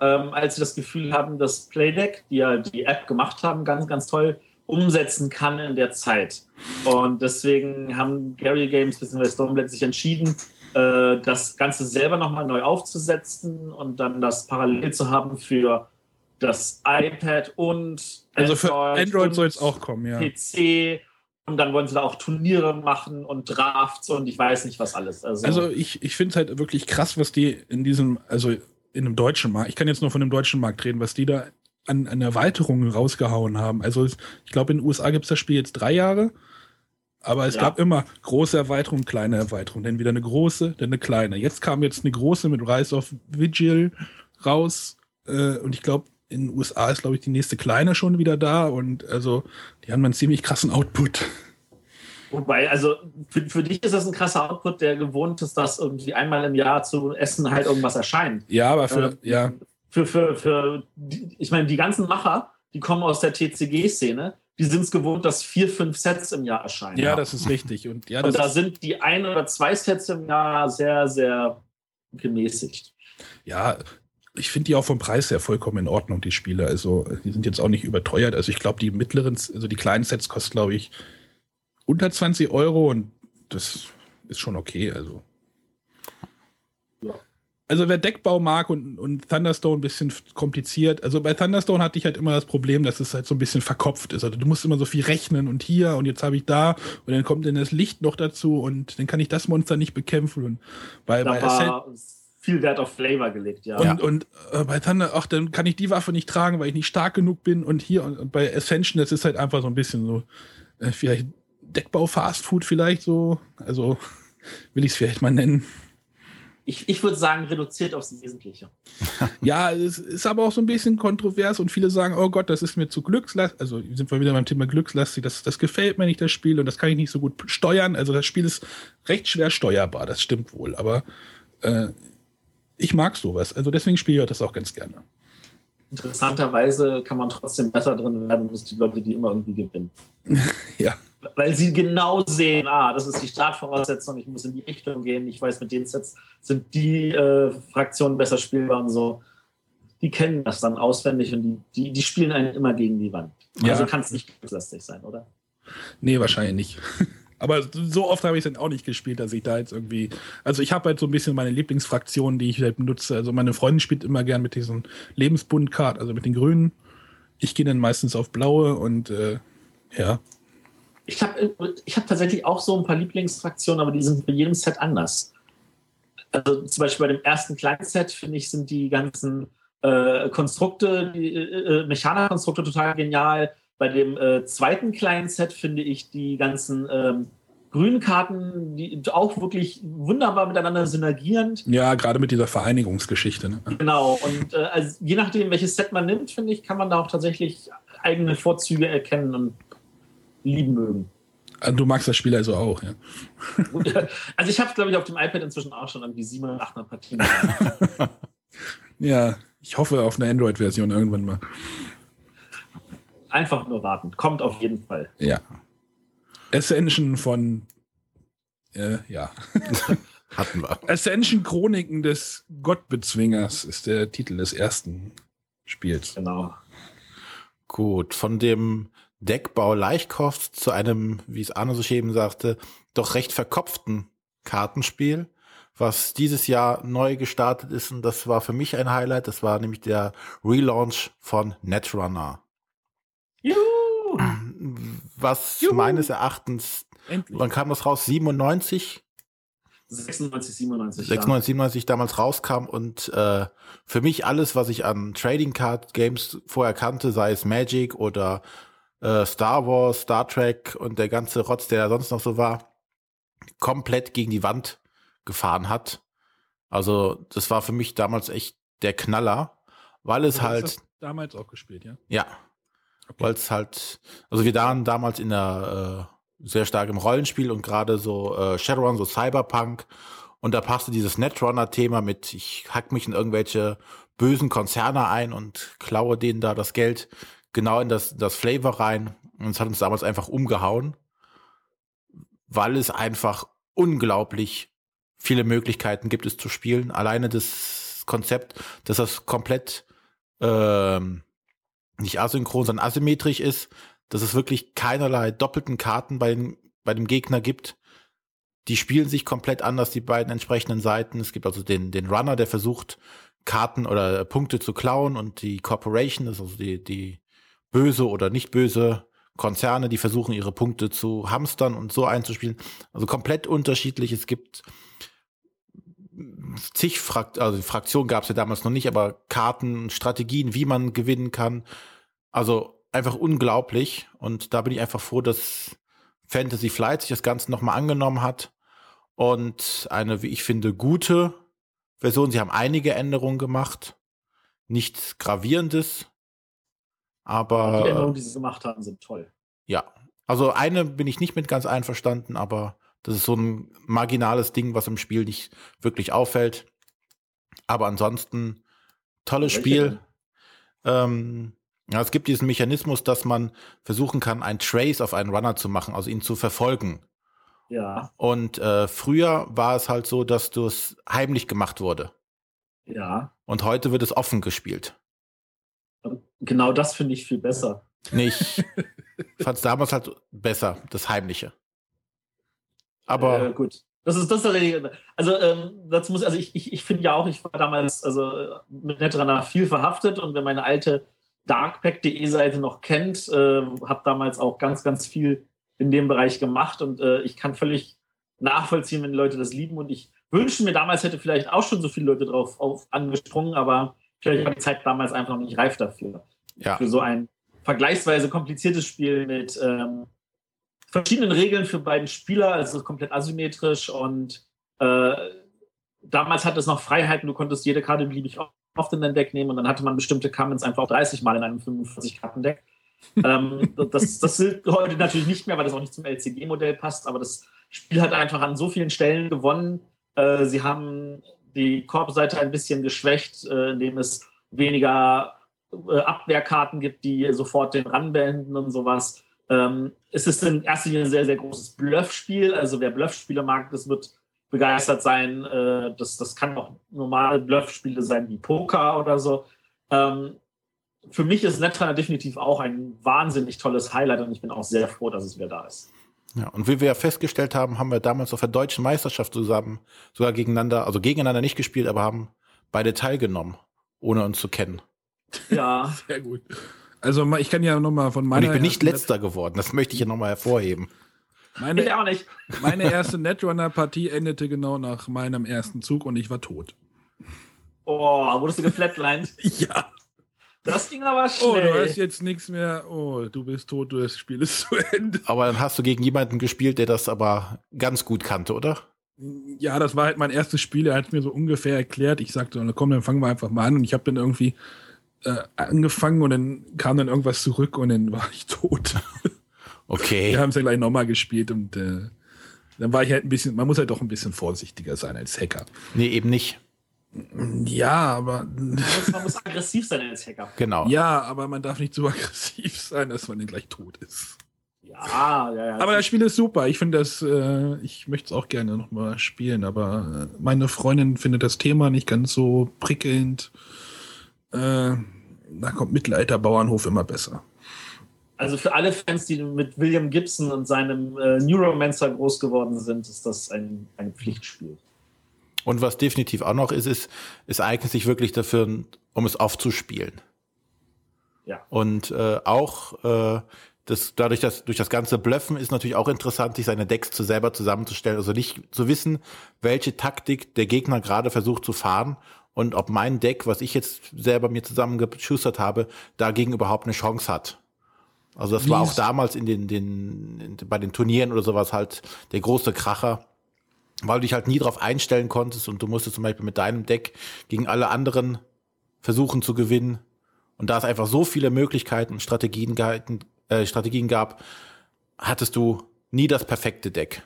ähm, als sie das Gefühl haben, dass Playdeck, die ja die App gemacht haben, ganz, ganz toll umsetzen kann in der Zeit. Und deswegen haben Gary Games bzw. Stoneblade sich entschieden, äh, das Ganze selber nochmal neu aufzusetzen und dann das parallel zu haben für das iPad und Also für Android soll es auch kommen, ja. PC und dann wollen sie da auch Turniere machen und Drafts und ich weiß nicht was alles. Also, Also ich, ich finde es halt wirklich krass, was die in diesem, also in einem deutschen Markt, ich kann jetzt nur von dem deutschen Markt reden, was die da an, an Erweiterungen rausgehauen haben. Also ich glaube, in den USA gibt es das Spiel jetzt drei Jahre, aber es Ja. gab immer große Erweiterungen, kleine Erweiterungen, dann wieder eine große, dann eine kleine. Jetzt kam jetzt eine große mit Rise of Vigil raus äh, und ich glaube, in den USA ist, glaube ich, die nächste kleine schon wieder da und also die haben einen ziemlich krassen Output. wobei, also für, für dich ist das ein krasser Output, der gewohnt ist, dass irgendwie einmal im Jahr zu Essen halt irgendwas erscheint. Ja, aber für, Ähm, ja, Für, für, für die, ich meine, die ganzen Macher, die kommen aus der TCG-Szene, die sind es gewohnt, dass vier, fünf Sets im Jahr erscheinen. ja, das ist richtig. Und ja, und da sind die ein oder zwei Sets im Jahr sehr, sehr gemäßigt. Ja, ich finde die auch vom Preis her vollkommen in Ordnung, die Spiele. Also, die sind jetzt auch nicht überteuert. Also, ich glaube, die mittleren, also die kleinen Sets kosten, glaube ich, unter 20 Euro und das ist schon okay. Also, Ja. also wer Deckbau mag und, und Thunderstone ein bisschen kompliziert, also bei Thunderstone hatte ich halt immer das Problem, dass es halt so ein bisschen verkopft ist. Also du musst immer so viel rechnen und hier und jetzt habe ich da und dann kommt dann das Licht noch dazu und dann kann ich das Monster nicht bekämpfen. Und bei, bei Da Ascent- war viel Wert auf Flavor gelegt, ja. und, und äh, bei Thunder, ach, dann kann ich die Waffe nicht tragen, weil ich nicht stark genug bin. Und hier und, und bei Ascension, das ist halt einfach so ein bisschen so, äh, vielleicht Deckbau Fast Food vielleicht so. Also will ich es vielleicht mal nennen. Ich, ich würde sagen, reduziert aufs Wesentliche. [LAUGHS] Ja, es ist aber auch so ein bisschen kontrovers und viele sagen, oh Gott, das ist mir zu glückslastig. Also sind wir wieder beim Thema glückslastig. Das, das gefällt mir nicht, das Spiel, und das kann ich nicht so gut steuern. Also das Spiel ist recht schwer steuerbar, das stimmt wohl. Aber äh, ich mag sowas. Also deswegen spiele ich das auch ganz gerne. Interessanterweise kann man trotzdem besser drin werden, als die Leute, die immer irgendwie gewinnen. [LAUGHS] Ja. weil sie genau sehen, ah, das ist die Startvoraussetzung, ich muss in die Richtung gehen, ich weiß, mit den Sets sind die äh, Fraktionen besser spielbar und so. Die kennen das dann auswendig und die, die, die spielen einen immer gegen die Wand. Ja. Also kann es nicht lastig sein, oder? Nee, wahrscheinlich nicht. [LAUGHS] Aber so oft habe ich es dann auch nicht gespielt, dass ich da jetzt irgendwie. Also ich habe halt so ein bisschen meine Lieblingsfraktionen, die ich halt benutze. Also meine Freundin spielt immer gern mit diesen Lebensbundkarten, also mit den grünen. Ich gehe dann meistens auf blaue und äh, ja. Ich habe ich hab tatsächlich auch so ein paar Lieblingsfraktionen, aber die sind bei jedem Set anders. Also zum Beispiel bei dem ersten kleinen Set, finde ich, sind die ganzen äh, Konstrukte, die äh, äh Mechanerkonstrukte total genial. Bei dem äh, zweiten kleinen Set finde ich die ganzen ähm, grünen Karten, die auch wirklich wunderbar miteinander synergierend. Ja, gerade mit dieser Vereinigungsgeschichte. Ne? Genau, und äh, also je nachdem, welches Set man nimmt, finde ich, kann man da auch tatsächlich eigene Vorzüge erkennen und lieben mögen. Also du magst das Spiel also auch, ja. [LAUGHS] Also ich habe es, glaube ich, auf dem iPad inzwischen auch schon irgendwie 700, 800 Partien. ja, ich hoffe auf eine Android-Version irgendwann mal. Einfach nur warten. Kommt auf jeden Fall. Ja. Ascension von äh, ja. [LAUGHS] Hatten wir. Ascension Chroniken des Gottbezwingers ist der Titel des ersten Spiels. Genau. Gut, von dem Deckbau Leichtkost zu einem, wie es Arne so schön sagte, doch recht verkopften Kartenspiel, was dieses Jahr neu gestartet ist. Und das war für mich ein Highlight. Das war nämlich der Relaunch von Netrunner. Was Juhu! meines Erachtens, Endlich. wann kam das raus? 97? 96, 97. 96, 97 damals rauskam und äh, für mich alles, was ich an Trading Card Games vorher kannte, sei es Magic oder äh, Star Wars, Star Trek und der ganze Rotz, der da sonst noch so war, komplett gegen die Wand gefahren hat. Also das war für mich damals echt der Knaller, weil es hast halt, damals auch gespielt, ja. ja, weil es halt, also wir waren damals in der äh, sehr stark im Rollenspiel und gerade so äh, Shadowrun, so Cyberpunk. Und da passte dieses Netrunner-Thema mit, ich hack mich in irgendwelche bösen Konzerne ein und klaue denen da das Geld genau in das, das Flavor rein. Und es hat uns damals einfach umgehauen, weil es einfach unglaublich viele Möglichkeiten gibt, es zu spielen. Alleine das Konzept, dass das komplett ähm, nicht asynchron, sondern asymmetrisch ist, dass es wirklich keinerlei doppelten Karten bei, den, bei dem Gegner gibt. Die spielen sich komplett anders, die beiden entsprechenden Seiten. Es gibt also den, den Runner, der versucht, Karten oder Punkte zu klauen und die Corporation, das ist also die, die böse oder nicht böse Konzerne, die versuchen, ihre Punkte zu hamstern und so einzuspielen. Also komplett unterschiedlich. Es gibt zig Frakt also Fraktionen gab es ja damals noch nicht, aber Karten, Strategien, wie man gewinnen kann. Also einfach unglaublich. Und da bin ich einfach froh, dass Fantasy Flight sich das Ganze nochmal angenommen hat und eine, wie ich finde, gute Version. Sie haben einige Änderungen gemacht. Nichts Gravierendes. Aber Die Änderungen, die sie gemacht haben, sind toll. ja, also eine bin ich nicht mit ganz einverstanden, aber das ist so ein marginales Ding, was im Spiel nicht wirklich auffällt. Aber ansonsten tolles Welche Spiel. Ähm, ja, es gibt diesen Mechanismus, dass man versuchen kann, ein Trace auf einen Runner zu machen, also ihn zu verfolgen. Ja, Und äh, früher war es halt so, dass das heimlich gemacht wurde. ja. Und heute wird es offen gespielt. Genau das finde ich viel besser. Nicht. [LAUGHS] fand es damals halt besser, das Heimliche. Aber äh, gut. Das ist das ist also ähm, dazu muss also ich, ich, ich finde ja auch ich war damals also mit Netrunner viel verhaftet und wer meine alte darkpack.de Seite noch kennt, äh, habe damals auch ganz ganz viel in dem Bereich gemacht und äh, ich kann völlig nachvollziehen, wenn Leute das lieben und ich wünsche mir damals hätte vielleicht auch schon so viele Leute drauf auf, angesprungen, aber vielleicht war die Zeit damals einfach noch nicht reif dafür ja, für so ein vergleichsweise kompliziertes Spiel mit ähm, verschiedenen Regeln für beiden Spieler, also komplett asymmetrisch und äh, damals hatte es noch Freiheiten, du konntest jede Karte beliebig oft in dein Deck nehmen und dann hatte man bestimmte Commons einfach auch 30 Mal in einem 45-Karten-Deck. ähm, [LAUGHS] das, das gilt heute natürlich nicht mehr, weil das auch nicht zum LCG-Modell passt, aber das Spiel hat einfach an so vielen Stellen gewonnen. Äh, sie haben die Korbseite ein bisschen geschwächt, äh, indem es weniger äh, Abwehrkarten gibt, die sofort den Run beenden und sowas. Ähm, es ist in erster Linie ein sehr, sehr großes Bluffspiel. Also wer Bluffspiele mag, das wird begeistert sein. Äh, das, das kann auch normale Bluffspiele sein wie Poker oder so. Ähm, für mich ist Netrunner definitiv auch ein wahnsinnig tolles Highlight und ich bin auch sehr froh, dass es wieder da ist. Ja, und wie wir ja festgestellt haben, haben wir damals auf der deutschen Meisterschaft zusammen sogar gegeneinander, also gegeneinander nicht gespielt, aber haben beide teilgenommen, ohne uns zu kennen. Ja. [LAUGHS] Sehr gut. Also ich kann ja nochmal von meiner. Und ich bin nicht letzter geworden, das möchte ich ja nochmal hervorheben. Meine, ich auch nicht. [LAUGHS] Meine erste Netrunner-Partie endete genau nach meinem ersten Zug und ich war tot. Oh, wurdest du geflatlined? [LAUGHS] ja. Das ging aber Oh, schnell. du hast jetzt nichts mehr. Oh, du bist tot, du das Spiel ist [LAUGHS] zu Ende. Aber dann hast du gegen jemanden gespielt, der das aber ganz gut kannte, oder? Ja, das war halt mein erstes Spiel. Er hat es mir so ungefähr erklärt. Ich sagte, na komm, dann fangen wir einfach mal an. Und ich habe dann irgendwie äh, angefangen und dann kam dann irgendwas zurück und dann war [LAUGHS] ich tot. Okay. Wir haben es ja gleich nochmal gespielt und äh, dann war ich halt ein bisschen, man muss halt doch ein bisschen vorsichtiger sein als Hacker. Nee, eben nicht. Ja, aber Man muss aggressiv sein als Hacker. Genau. ja, aber man darf nicht so [LAUGHS] aggressiv sein, dass man dann gleich tot ist. Ja, ja, ja. Aber das Spiel ist super. Ich finde das, äh, ich möchte es auch gerne nochmal spielen, aber meine Freundin findet das Thema nicht ganz so prickelnd. Äh, da kommt Mittelalter-Bauernhof immer besser. Also für alle Fans, die mit William Gibson und seinem äh, Neuromancer groß geworden sind, ist das ein, ein Pflichtspiel. Und was definitiv auch noch ist, ist, es eignet sich wirklich dafür, um es aufzuspielen. Ja. Und äh, auch äh, das, dadurch, dass durch das ganze Bluffen ist natürlich auch interessant, sich seine Decks zu selber zusammenzustellen. Also nicht zu wissen, welche Taktik der Gegner gerade versucht zu fahren und ob mein Deck, was ich jetzt selber mir zusammengeschustert habe, dagegen überhaupt eine Chance hat. Also das Wie war auch damals in den, den in, bei den Turnieren oder sowas halt der große Kracher, weil du dich halt nie drauf einstellen konntest und du musstest zum Beispiel mit deinem Deck gegen alle anderen versuchen zu gewinnen. Und da es einfach so viele Möglichkeiten und Strategien, gehalten, äh, Strategien gab, hattest du nie das perfekte Deck.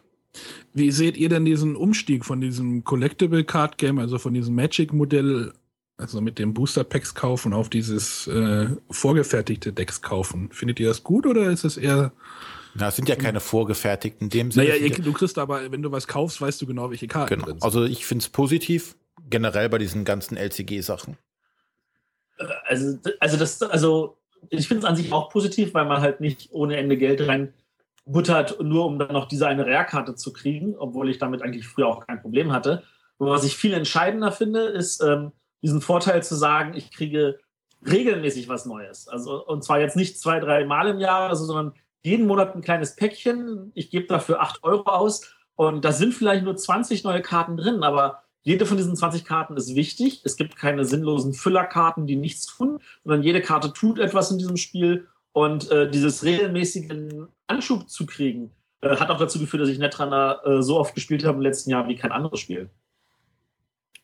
Wie seht ihr denn diesen Umstieg von diesem Collectible Card Game, also von diesem Magic Modell, also mit dem Booster Packs kaufen, auf dieses äh, vorgefertigte Decks kaufen? Findet ihr das gut oder ist es eher Na, es sind ja keine vorgefertigten in dem Sinne. Naja, ihr, ja- du kriegst aber, wenn du was kaufst, weißt du genau, welche Karten genau. drin sind. Also ich finde es positiv, generell bei diesen ganzen LCG-Sachen. Also, also, das, also ich finde es an sich auch positiv, weil man halt nicht ohne Ende Geld reinbuttert, nur um dann noch diese eine Rare-Karte zu kriegen, obwohl ich damit eigentlich früher auch kein Problem hatte. Aber was ich viel entscheidender finde, ist ähm, diesen Vorteil zu sagen, ich kriege regelmäßig was Neues. Also, und zwar jetzt nicht zwei, drei Mal im Jahr, also, sondern jeden Monat ein kleines Päckchen. Ich gebe dafür 8 Euro aus und da sind vielleicht nur 20 neue Karten drin, aber jede von diesen 20 Karten ist wichtig. Es gibt keine sinnlosen Füllerkarten, die nichts tun, sondern jede Karte tut etwas in diesem Spiel. Und äh, dieses regelmäßigen Anschub zu kriegen, äh, hat auch dazu geführt, dass ich Netrunner äh, so oft gespielt habe im letzten Jahr wie kein anderes Spiel.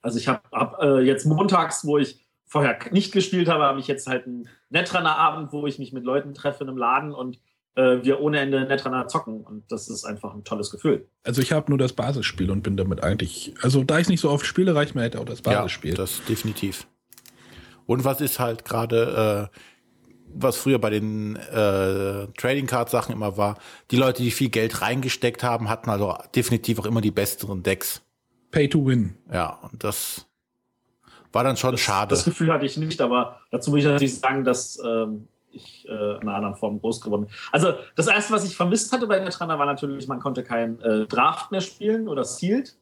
Also ich habe hab, äh, jetzt montags, wo ich vorher nicht gespielt habe, habe ich jetzt halt einen Netrunner-Abend, wo ich mich mit Leuten treffe in einem Laden und äh, wir ohne Ende Netrunner zocken. Und das ist einfach ein tolles Gefühl. Also ich habe nur das Basisspiel und bin damit eigentlich, also da ich nicht so oft spiele, reicht mir halt auch das Basisspiel. Ja, das definitiv. Und was ist halt gerade, äh, was früher bei den äh, Trading Card Sachen immer war, die Leute, die viel Geld reingesteckt haben, hatten also definitiv auch immer die besseren Decks. Pay to win. Ja, und das war dann schon schade. Das Gefühl hatte ich nicht, aber dazu muss ich natürlich sagen, dass ähm, ich äh, in einer anderen Form groß geworden bin. Also das Erste, was ich vermisst hatte bei Netrunner, war natürlich, man konnte kein äh, Draft mehr spielen oder Sealed,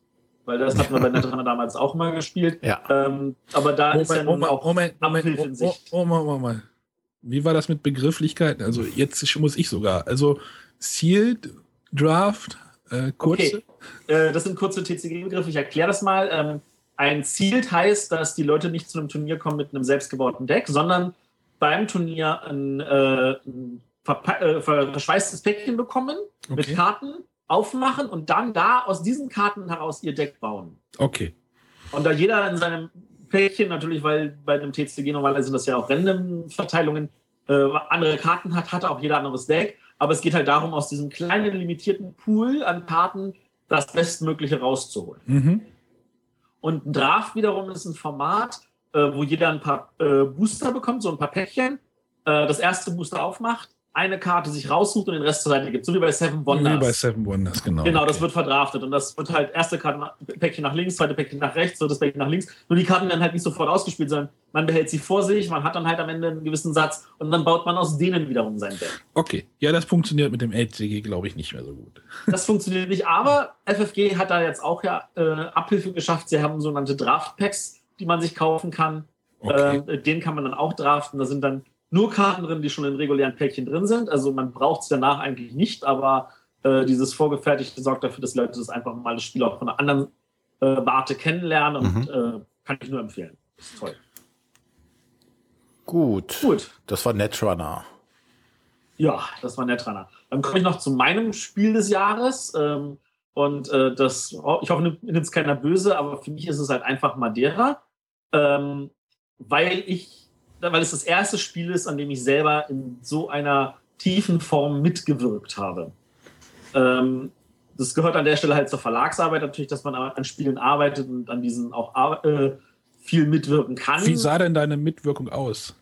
weil das hat man bei Netrunner [LAUGHS] damals auch mal gespielt. Ja. Ähm, aber da ist dann Moment, auch Moment, Moment, Moment, Sicht. Moment, Moment, Moment. Wie war das mit Begrifflichkeiten? Also jetzt muss ich sogar. Also Sealed, Draft, äh, kurze. Okay. Äh, das sind kurze TCG-Begriffe. Ich erkläre das mal. Ähm, ein Sealed heißt, dass die Leute nicht zu einem Turnier kommen mit einem selbstgebauten Deck, sondern beim Turnier ein, äh, ein äh, verschweißtes Päckchen bekommen Okay. mit Karten, aufmachen und dann da aus diesen Karten heraus ihr Deck bauen. Okay. Und da jeder in seinem Päckchen, natürlich, weil bei einem TCG normalerweise sind das ja auch Random-Verteilungen, äh, andere Karten hat, hat auch jeder anderes Deck. Aber es geht halt darum, aus diesem kleinen, limitierten Pool an Karten das Bestmögliche rauszuholen. Mhm. Und ein Draft wiederum ist ein Format, äh, wo jeder ein paar äh, Booster bekommt, so ein paar Päckchen. Äh, das erste Booster aufmacht, eine Karte sich raussucht und den Rest zur Seite gibt. So wie bei Seven Wonders. Wie bei Seven Wonders, genau. Genau, das wird verdraftet und das wird halt erste Karte nach, Päckchen nach links, zweite Päckchen nach rechts, drittes Päckchen nach links. Nur die Karten werden halt nicht sofort ausgespielt, sondern man behält sie vor sich, man hat dann halt am Ende einen gewissen Satz und dann baut man aus denen wiederum sein Deck. Okay, ja, das funktioniert mit dem LCG, glaube ich, nicht mehr so gut. [LAUGHS] Das funktioniert nicht, aber FFG hat da jetzt auch ja äh, Abhilfe geschafft. Sie haben sogenannte Draft-Packs, die man sich kaufen kann. Okay. Äh, den kann man dann auch draften. Da sind dann nur Karten drin, die schon in regulären Päckchen drin sind. Also man braucht es danach eigentlich nicht, aber äh, dieses Vorgefertigte sorgt dafür, dass Leute das einfach mal das Spiel auch von einer anderen äh, Warte kennenlernen und Mhm. äh, kann ich nur empfehlen. Das ist toll. Gut. Gut. Das war Netrunner. Ja, das war Rana. Dann komme ich noch zu meinem Spiel des Jahres. Ähm, und äh, das, oh, ich hoffe, nimmt es keiner böse, aber für mich ist es halt einfach Madeira. Ähm, weil ich, weil es das erste Spiel ist, an dem ich selber in so einer tiefen Form mitgewirkt habe. Ähm, das gehört an der Stelle halt zur Verlagsarbeit natürlich, dass man an Spielen arbeitet und an diesen auch äh, viel mitwirken kann. Wie sah denn deine Mitwirkung aus?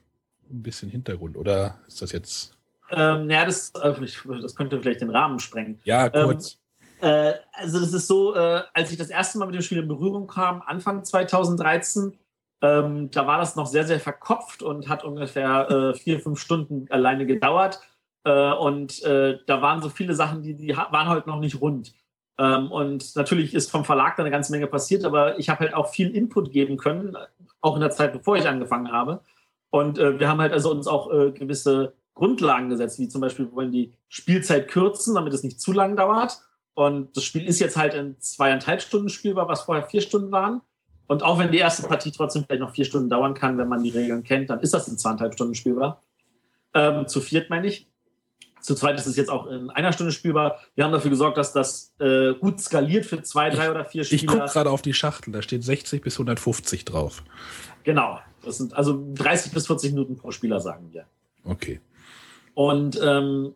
Ein bisschen Hintergrund, oder ist das jetzt. Ähm, naja, das, äh, das könnte vielleicht den Rahmen sprengen. Ja, kurz. Äh, also das ist so, äh, als ich das erste Mal mit dem Spiel in Berührung kam, Anfang 2013, ähm, da war das noch sehr, sehr verkopft und hat ungefähr äh, vier, fünf Stunden alleine gedauert. Äh, und äh, da waren so viele Sachen, die, die waren halt noch nicht rund. Ähm, und natürlich ist vom Verlag da eine ganze Menge passiert, aber ich habe halt auch viel Input geben können, auch in der Zeit, bevor ich angefangen habe. Und äh, wir haben halt also uns auch äh, gewisse Grundlagen gesetzt, wie zum Beispiel, wir wollen die Spielzeit kürzen, damit es nicht zu lang dauert. Und das Spiel ist jetzt halt in zweieinhalb Stunden spielbar, was vorher vier Stunden waren. Und auch wenn die erste Partie trotzdem vielleicht noch vier Stunden dauern kann, wenn man die Regeln kennt, dann ist das in zweieinhalb Stunden spielbar. Ähm, zu viert meine ich. Zu zweit ist es jetzt auch in einer Stunde spielbar. Wir haben dafür gesorgt, dass das äh, gut skaliert für zwei, drei oder vier Ich Spieler. gucke gerade auf die Schachtel, da steht 60 bis 150 drauf. Genau. Das sind also 30 bis 40 Minuten pro Spieler, sagen wir. Okay. Und ähm,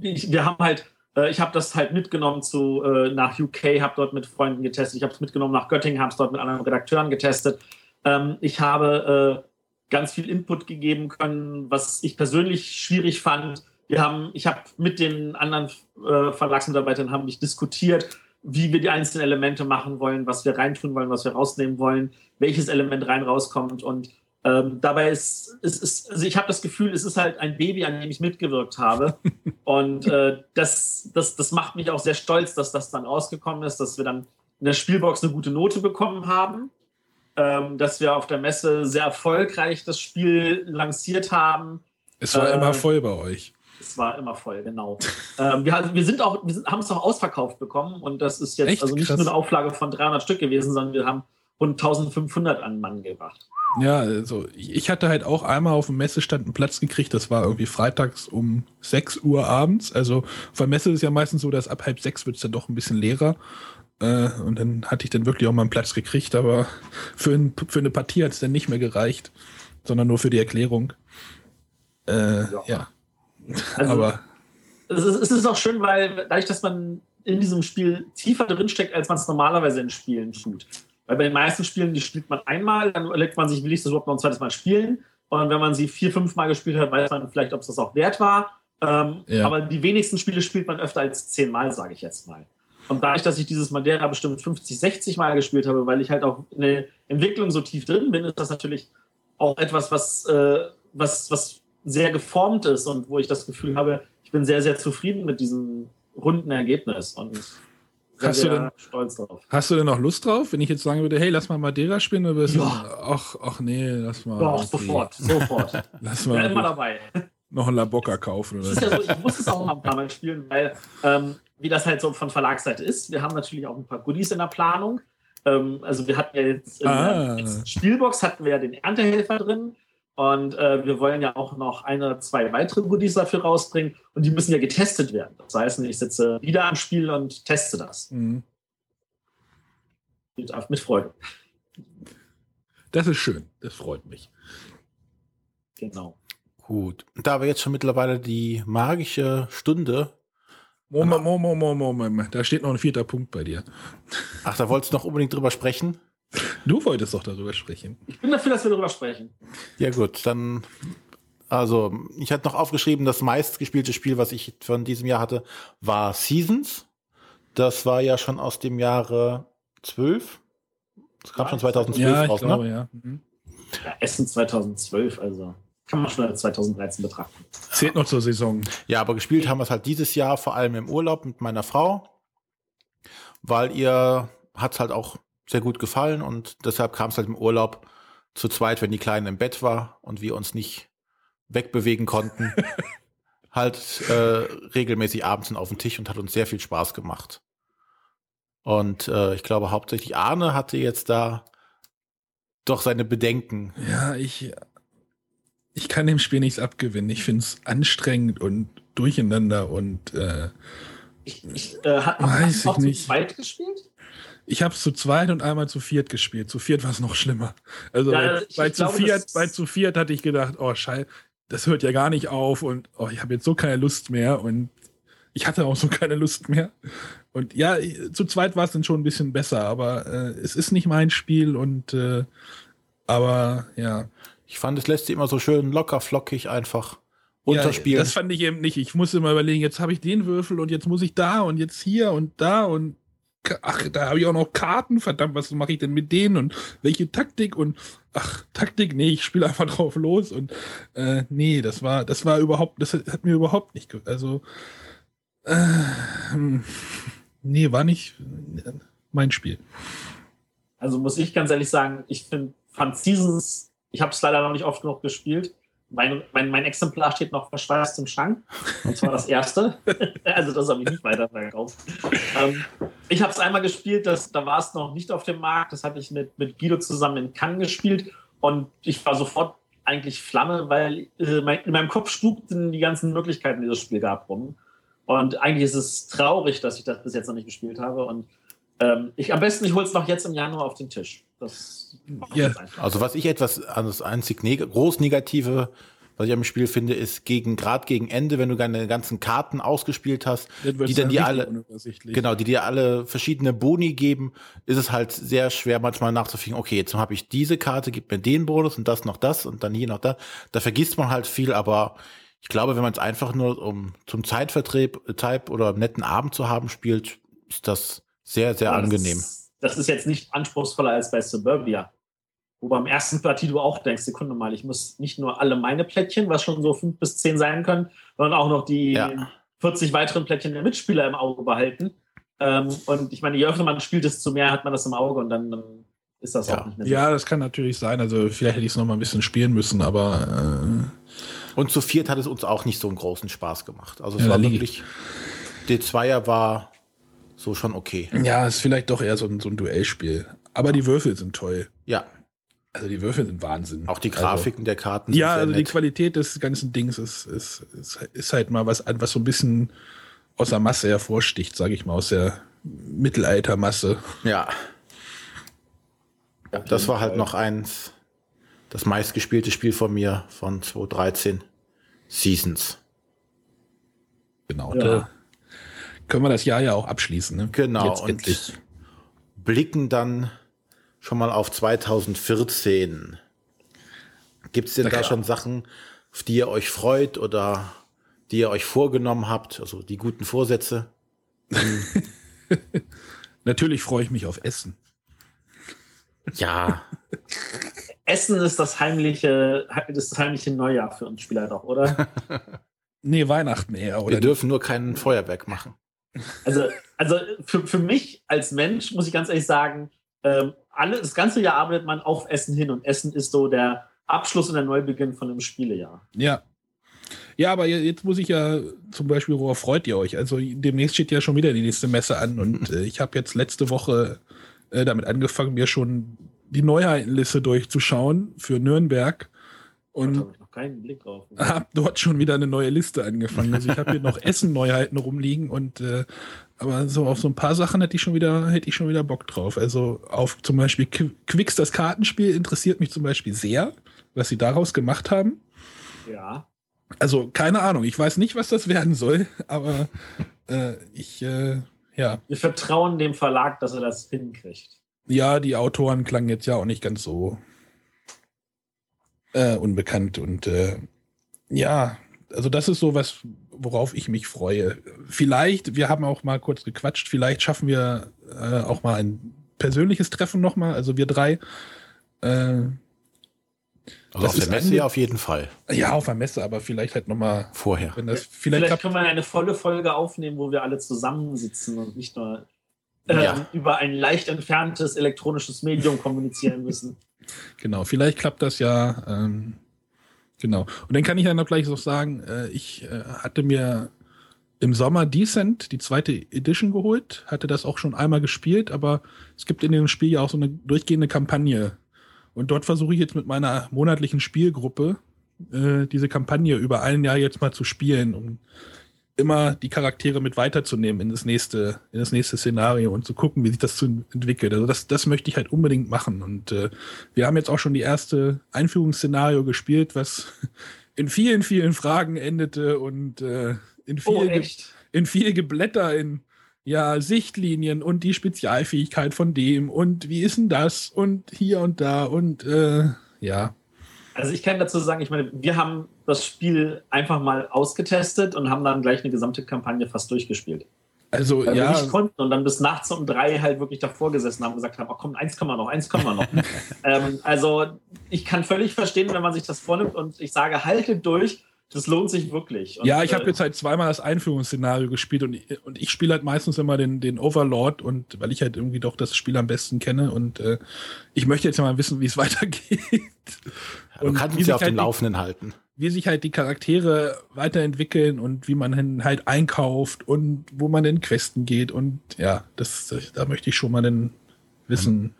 ich, wir haben halt, äh, ich habe das halt mitgenommen zu äh, nach UK, habe dort mit Freunden getestet. Ich habe es mitgenommen nach Göttingen, habe es dort mit anderen Redakteuren getestet. Ähm, ich habe äh, ganz viel Input gegeben können, was ich persönlich schwierig fand. Wir haben, ich habe mit den anderen äh, Verlagsmitarbeitern haben ich diskutiert, wie wir die einzelnen Elemente machen wollen, was wir reintun wollen, was wir rausnehmen wollen, welches Element rein rauskommt und ähm, dabei ist, ist, ist also ich habe das Gefühl, es ist halt ein Baby, an dem ich mitgewirkt habe. [LAUGHS] Und äh, das, das, das macht mich auch sehr stolz, dass das dann rausgekommen ist, dass wir dann in der Spielbox eine gute Note bekommen haben, ähm, dass wir auf der Messe sehr erfolgreich das Spiel lanciert haben. Es war Äh, immer voll bei euch. Es war immer voll, genau. [LAUGHS] ähm, wir, wir sind auch, wir haben es auch ausverkauft bekommen und das ist jetzt Echt? also nicht Krass. nur eine Auflage von 300 Stück gewesen, sondern wir haben rund 1500 an Mann gebracht. Ja, also ich hatte halt auch einmal auf dem Messestand einen Platz gekriegt. Das war irgendwie freitags um 6 Uhr abends. Also auf der Messe ist es ja meistens so, dass ab halb sechs wird es dann doch ein bisschen leerer. Äh, und dann hatte ich dann wirklich auch mal einen Platz gekriegt, aber für, ein, für eine Partie hat es dann nicht mehr gereicht, sondern nur für die Erklärung. Äh, ja. Ja. [LAUGHS] Also- aber es ist, es ist auch schön, weil dadurch, dass man in diesem Spiel tiefer drinsteckt, als man es normalerweise in Spielen tut. Weil bei den meisten Spielen, die spielt man einmal, dann überlegt man sich, will ich das überhaupt noch ein zweites Mal spielen? Und wenn man sie vier, fünf Mal gespielt hat, weiß man vielleicht, ob es das auch wert war. Ähm, Ja. Aber die wenigsten Spiele spielt man öfter als zehn Mal, sage ich jetzt mal. Und dadurch, dass ich dieses Madeira bestimmt 50, 60 Mal gespielt habe, weil ich halt auch in der Entwicklung so tief drin bin, ist das natürlich auch etwas, was, äh, was, was sehr geformt ist und wo ich das Gefühl habe, ich bin sehr, sehr zufrieden mit diesem runden Ergebnis und Hast du denn- stolz drauf. hast du denn noch Lust drauf, wenn ich jetzt sagen würde, hey, lass mal Madeira spielen? Oder Ja. ach, ach nee, lass mal. Doch, irgendwie- sofort, sofort. [LAUGHS] Lass Ich bin immer mal dabei. noch einen Labocca kaufen. Oder ja so, ich muss es auch mal ein paar Mal spielen, weil ähm, wie das halt so von Verlagsseite ist, wir haben natürlich auch ein paar Goodies in der Planung. Ähm, also wir hatten ja jetzt in Ah. der Spielbox hatten wir ja den Erntehelfer drin und äh, wir wollen ja auch noch eine oder zwei weitere Goodies dafür rausbringen und die müssen ja getestet werden. Das heißt, ich sitze wieder am Spiel und teste das Mhm. mit, mit Freude. Das ist schön. Das freut mich. Genau. Gut. Da wir jetzt schon mittlerweile die magische Stunde. Moment, Moment, Moment, Moment. Da steht noch ein vierter Punkt bei dir. Ach, da wolltest du noch unbedingt drüber sprechen? Du wolltest doch darüber sprechen. Ich bin dafür, dass wir darüber sprechen. Ja, gut, dann Also, ich hatte noch aufgeschrieben, das meistgespielte Spiel, was ich von diesem Jahr hatte, war Seasons. Das war ja schon aus dem Jahre 12. Das kam schon 2012 Ja, ich raus, glaube, ne? ja. Mhm. Ja, Essen 2012, also kann man schon als 2013 betrachten. Zählt noch zur Saison. Ja, aber gespielt haben wir es halt dieses Jahr, vor allem im Urlaub mit meiner Frau, weil ihr hat es halt auch sehr gut gefallen und deshalb kam es halt im Urlaub zu zweit, wenn die Kleine im Bett war und wir uns nicht wegbewegen konnten, [LAUGHS] halt äh, regelmäßig abends auf den Tisch und hat uns sehr viel Spaß gemacht. Und äh, ich glaube hauptsächlich Arne hatte jetzt da doch seine Bedenken. Ja, ich, ich kann dem Spiel nichts abgewinnen. Ich finde es anstrengend und durcheinander und äh, Ich, ich äh, hat Weiß auch ich nicht. zu zweit gespielt? Ich habe es zu zweit und einmal zu viert gespielt. Zu viert war es noch schlimmer. Also Ja, bei, ich bei, zu glaube, viert, bei zu viert hatte ich gedacht, oh Scheiße, das hört ja gar nicht auf und oh, ich habe jetzt so keine Lust mehr und ich hatte auch so keine Lust mehr. Und ja, zu zweit war es dann schon ein bisschen besser, aber äh, es ist nicht mein Spiel und äh, aber ja. Ich fand, es lässt sich immer so schön locker flockig einfach Ja, unterspielen. das fand ich eben nicht. Ich musste immer überlegen, jetzt habe ich den Würfel und jetzt muss ich da und jetzt hier und da und ach, da habe ich auch noch Karten. Verdammt, was mache ich denn mit denen und welche Taktik und ach, Taktik, nee, ich spiele einfach [LAUGHS] drauf los und äh, nee, das war, das war überhaupt, das hat, mir überhaupt nicht, also äh, nee, war nicht mein Spiel. Also muss ich ganz ehrlich sagen, ich finde, fand Seasons, ich habe es leider noch nicht oft genug gespielt. Mein, mein, mein Exemplar steht noch verschweißt im Schrank. Und zwar das erste. [LAUGHS] also das habe ich nicht weiter verkauft. Ähm, ich habe es einmal gespielt, das, da war es noch nicht auf dem Markt. Das hatte ich mit, mit Guido zusammen in Cannes gespielt. Und ich war sofort eigentlich Flamme, weil äh, mein, in meinem Kopf spukten die ganzen Möglichkeiten, die das Spiel gab, rum. Und eigentlich ist es traurig, dass ich das bis jetzt noch nicht gespielt habe. Und ähm, ich am besten, ich hole es noch jetzt im Januar auf den Tisch. Das Ja. Also was ich etwas, also das einzig neg groß Negative, was ich am Spiel finde, ist gegen, gerade gegen Ende, wenn du deine ganzen Karten ausgespielt hast, die dann richtig alle, genau, die dir alle verschiedene Boni geben, ist es halt sehr schwer manchmal nachzufinden, okay, jetzt habe ich diese Karte, gib mir den Bonus und das noch das und dann hier noch das. Da vergisst man halt viel, aber ich glaube, wenn man es einfach nur um zum Zeitvertreib Type oder einen netten Abend zu haben spielt, ist das sehr, sehr das angenehm. Ist, das ist jetzt nicht anspruchsvoller als bei Suburbia. Wo beim ersten Partie du auch denkst, Sekunde mal, ich muss nicht nur alle meine Plättchen, was schon so fünf bis zehn sein können, sondern auch noch die Ja. 40 weiteren Plättchen der Mitspieler im Auge behalten. Ähm, und ich meine, je öfter man spielt, desto mehr hat man das im Auge und dann, dann ist das Ja. auch nicht mehr so. Ja, das kann natürlich sein. Also vielleicht hätte ich es noch mal ein bisschen spielen müssen, aber Und zu viert hat es uns auch nicht so einen großen Spaß gemacht. Also es Ja, war wirklich, D2er war so schon okay. ja, ist vielleicht doch eher so ein, so ein Duellspiel. Aber die Würfel sind toll. Ja, Also die Würfel sind Wahnsinn. auch die Also, Grafiken der Karten ja, sehr also die nett. Qualität des ganzen Dings ist, ist, ist, ist halt mal was, was so ein bisschen aus der Masse hervorsticht, sage ich mal, aus der Mittelaltermasse. Ja, Auf das war halt noch eins, das meistgespielte Spiel von mir von 2013. Seasons. Genau. Ja. Da können wir das Jahr ja auch abschließen. Ne? Genau, Jetzt und endlich. blicken dann schon mal auf 2014. Gibt es denn Na da klar. schon Sachen, auf die ihr euch freut oder die ihr euch vorgenommen habt, also die guten Vorsätze? [LAUGHS] Natürlich freue ich mich auf Essen. Ja, Essen ist das heimliche, das heimliche Neujahr für uns Spieler doch, oder? [LAUGHS] Nee, Weihnachten eher, oder? wir dürfen nur kein Feuerwerk machen. Also, also für, für mich als Mensch muss ich ganz ehrlich sagen, ähm, alle, das ganze Jahr arbeitet man auf Essen hin und Essen ist so der Abschluss und der Neubeginn von einem Spielejahr. Ja. Ja, aber je- jetzt muss ich ja zum Beispiel, worauf freut ihr euch? Also demnächst steht ja schon wieder die nächste Messe an und [LAUGHS] äh, ich habe jetzt letzte Woche äh, damit angefangen, mir schon die Neuheitenliste durchzuschauen für Nürnberg Und habe ich noch keinen Blick drauf. habe dort schon wieder eine neue Liste angefangen. Also ich habe hier noch [LAUGHS] Essen-Neuheiten rumliegen und äh, aber so auf so ein paar Sachen hätte ich schon wieder, hätte ich schon wieder Bock drauf. Also auf zum Beispiel Qu- Quicks, das Kartenspiel, interessiert mich zum Beispiel sehr, was sie daraus gemacht haben. Ja. Also keine Ahnung, ich weiß nicht, was das werden soll, aber äh, ich, äh, ja, Wir vertrauen dem Verlag, dass er das hinkriegt. ja, die Autoren klangen jetzt ja auch nicht ganz so äh, unbekannt und äh, ja, also das ist so was, worauf ich mich freue. Vielleicht, wir haben auch mal kurz gequatscht, vielleicht schaffen wir äh, auch mal ein persönliches Treffen nochmal, also wir drei. Äh, also auf der Messe ja auf jeden Fall. Ja, auf der Messe, aber vielleicht halt nochmal vorher. Wenn das vielleicht, vielleicht können wir eine volle Folge aufnehmen, wo wir alle zusammensitzen und nicht nur äh, ja. über ein leicht entferntes elektronisches Medium kommunizieren müssen. [LAUGHS] Genau, vielleicht klappt das ja. Ähm, genau. Und dann kann ich ja noch gleich so sagen, äh, ich äh, hatte mir im Sommer Decent, die zweite Edition geholt, hatte das auch schon einmal gespielt, aber es gibt in dem Spiel ja auch so eine durchgehende Kampagne. Und dort versuche ich jetzt mit meiner monatlichen Spielgruppe äh, diese Kampagne über ein Jahr jetzt mal zu spielen, um immer die Charaktere mit weiterzunehmen in das nächste, in das nächste Szenario und zu gucken, wie sich das zu entwickelt. Also das, das möchte ich halt unbedingt machen. Und äh, wir haben jetzt auch schon die erste Einführungsszenario gespielt, was [LAUGHS] in vielen, vielen Fragen endete und äh, in viel, oh, in viel Geblätter in ja, Sichtlinien und die Spezialfähigkeit von dem und wie ist denn das und hier und da und äh, ja. Also ich kann dazu sagen, ich meine, wir haben das Spiel einfach mal ausgetestet und haben dann gleich eine gesamte Kampagne fast durchgespielt. Also Weil ja. wir nicht konnten und dann bis nachts um drei halt wirklich davor gesessen haben und gesagt haben, oh, komm, eins kommen wir noch, eins kommen wir noch. [LAUGHS] ähm, also ich kann völlig verstehen, wenn man sich das vornimmt und ich sage, haltet durch, das lohnt sich wirklich. Und, ja, ich habe äh, jetzt halt zweimal das Einführungsszenario gespielt und, und ich spiele halt meistens immer den, den Overlord und weil ich halt irgendwie doch das Spiel am besten kenne und äh, ich möchte jetzt mal wissen, wie es [LAUGHS] weitergeht. Ja, du kannst uns ja auf halt dem Laufenden halten. Wie sich halt die Charaktere weiterentwickeln und wie man halt einkauft und wo man in Questen geht und ja, das, da möchte ich schon mal dann wissen.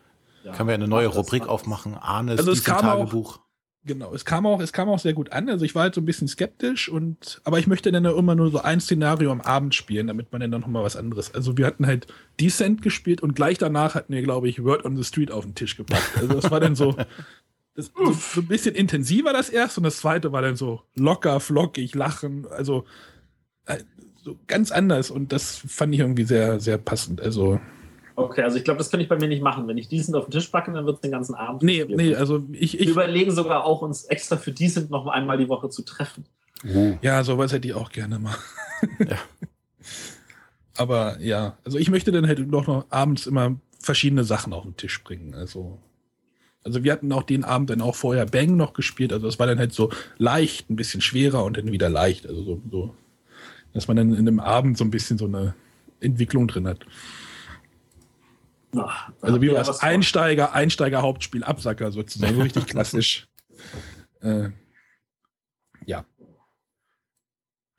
Ja. Können wir eine neue Rubrik aufmachen? Arnes also Tagebuch. Auch, Genau, es kam auch, es kam auch sehr gut an. Also ich war halt so ein bisschen skeptisch und, aber ich möchte dann immer nur so ein Szenario am Abend spielen, damit man dann noch mal was anderes. Also wir hatten halt Descent gespielt und gleich danach hatten wir, glaube ich, Word on the Street auf den Tisch gepackt. Also das war dann so, [LAUGHS] das, so, so, ein bisschen intensiver das erste und das zweite war dann so locker, flockig, lachen, also äh, so ganz anders und das fand ich irgendwie sehr, sehr passend. Also Okay, also ich glaube, das kann ich bei mir nicht machen. Wenn ich Decent auf den Tisch packe, dann wird es den ganzen Abend. Nee, nee, also ich, ich. Wir überlegen sogar auch, uns extra für Decent noch einmal die Woche zu treffen. Oh. Ja, sowas hätte ich auch gerne mal. [LAUGHS] Ja. Aber ja, also ich möchte dann halt doch noch abends immer verschiedene Sachen auf den Tisch bringen. Also, also wir hatten auch den Abend dann auch vorher Bang noch gespielt. Also es war dann halt so leicht, ein bisschen schwerer und dann wieder leicht. Also so, so dass man dann in einem Abend so ein bisschen so eine Entwicklung drin hat. Ach, also wie war es? Einsteiger, Einsteiger Hauptspiel, Absacker sozusagen, so [LAUGHS] richtig klassisch. Äh, ja.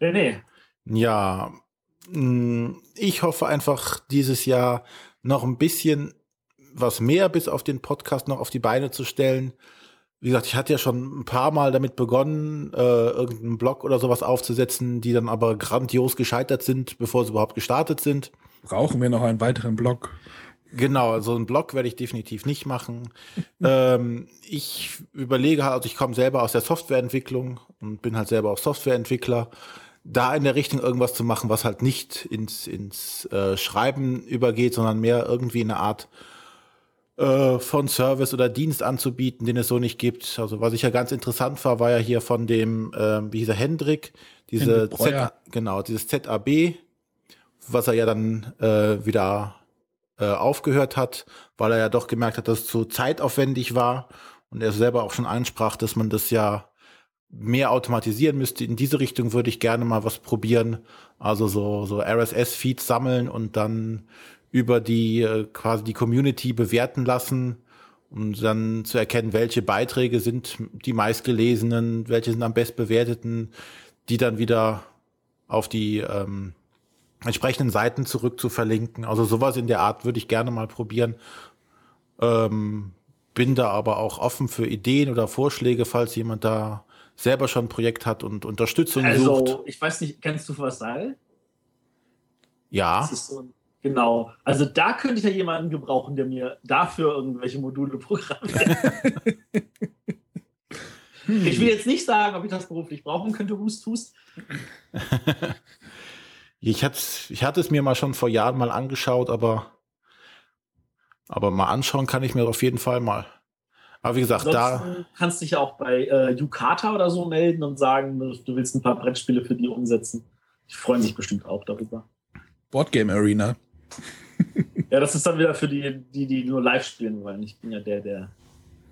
René. Ja, mm, ich hoffe einfach dieses Jahr noch ein bisschen was mehr bis auf den Podcast noch auf die Beine zu stellen. Wie gesagt, ich hatte ja schon ein paar Mal damit begonnen, äh, irgendeinen Blog oder sowas aufzusetzen, die dann aber grandios gescheitert sind, bevor sie überhaupt gestartet sind. Brauchen wir noch einen weiteren Blog? Genau, so also einen Blog werde ich definitiv nicht machen. [LAUGHS] ähm, ich überlege halt, also ich komme selber aus der Softwareentwicklung und bin halt selber auch Softwareentwickler. Da in der Richtung irgendwas zu machen, was halt nicht ins, ins äh, Schreiben übergeht, sondern mehr irgendwie eine Art äh, von Service oder Dienst anzubieten, den es so nicht gibt. Also was ich ja ganz interessant war, war ja hier von dem, äh, wie hieß er, Hendrik, diese Z, genau, dieses ZAB, was er ja dann äh, wieder äh, aufgehört hat, weil er ja doch gemerkt hat, dass es zu zeitaufwendig war und er selber auch schon ansprach, dass man das ja mehr automatisieren müsste. In diese Richtung würde ich gerne mal was probieren. Also so, so RSS-Feeds sammeln und dann über die äh, quasi die Community bewerten lassen, um dann zu erkennen, welche Beiträge sind die meistgelesenen, welche sind am best bewerteten, die dann wieder auf die ähm, entsprechenden Seiten zurück zu verlinken. Also sowas in der Art würde ich gerne mal probieren. Ähm, bin da aber auch offen für Ideen oder Vorschläge, falls jemand da selber schon ein Projekt hat und Unterstützung also, sucht. Also, ich weiß nicht, kennst du Vasal? Ja. So genau. Also da könnte ich ja jemanden gebrauchen, der mir dafür irgendwelche Module programmiert. ich will jetzt nicht sagen, ob ich das beruflich brauchen könnte, Hust, Hust. [LAUGHS] Ich, ich hatte es mir mal schon vor Jahren mal angeschaut, aber, aber mal anschauen kann ich mir auf jeden Fall mal. Aber wie gesagt, da. Ansonsten kannst du dich ja auch bei äh, Yukata oder so melden und sagen, du willst ein paar Brettspiele für die umsetzen. Die freuen sich bestimmt auch darüber. Boardgame Arena. Ja, das ist dann wieder für die, die, die nur live spielen wollen. Ich bin ja der, der